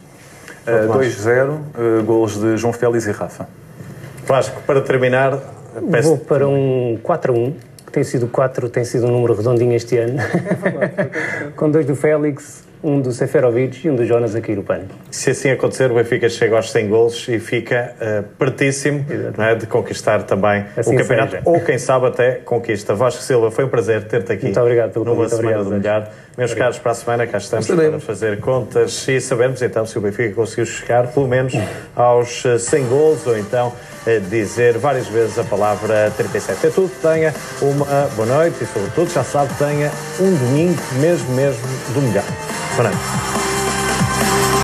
Uh, 2-0, uh, golos de João Félix e Rafa. Vasco, para terminar, Peço... Vou para um 4 a 1, que tem sido 4, tem sido um número redondinho este ano. Com dois do Félix, um do Seferovic e um do Jonas Aquirupano. Se assim acontecer, o Benfica chega aos 100 gols e fica uh, pertíssimo é, de conquistar também assim o campeonato, seja. ou quem sabe até conquista. Vasco Silva, foi um prazer ter-te aqui muito obrigado pelo numa convite, semana obrigado, do Milhar. Meus obrigado. caros, para a semana cá estamos para fazer contas e sabemos então se o Benfica conseguiu chegar pelo menos aos 100 gols ou então dizer várias vezes a palavra 37. É tudo, tenha uma boa noite e, sobretudo, já sabe, tenha um domingo mesmo, mesmo do melhor. Boa noite.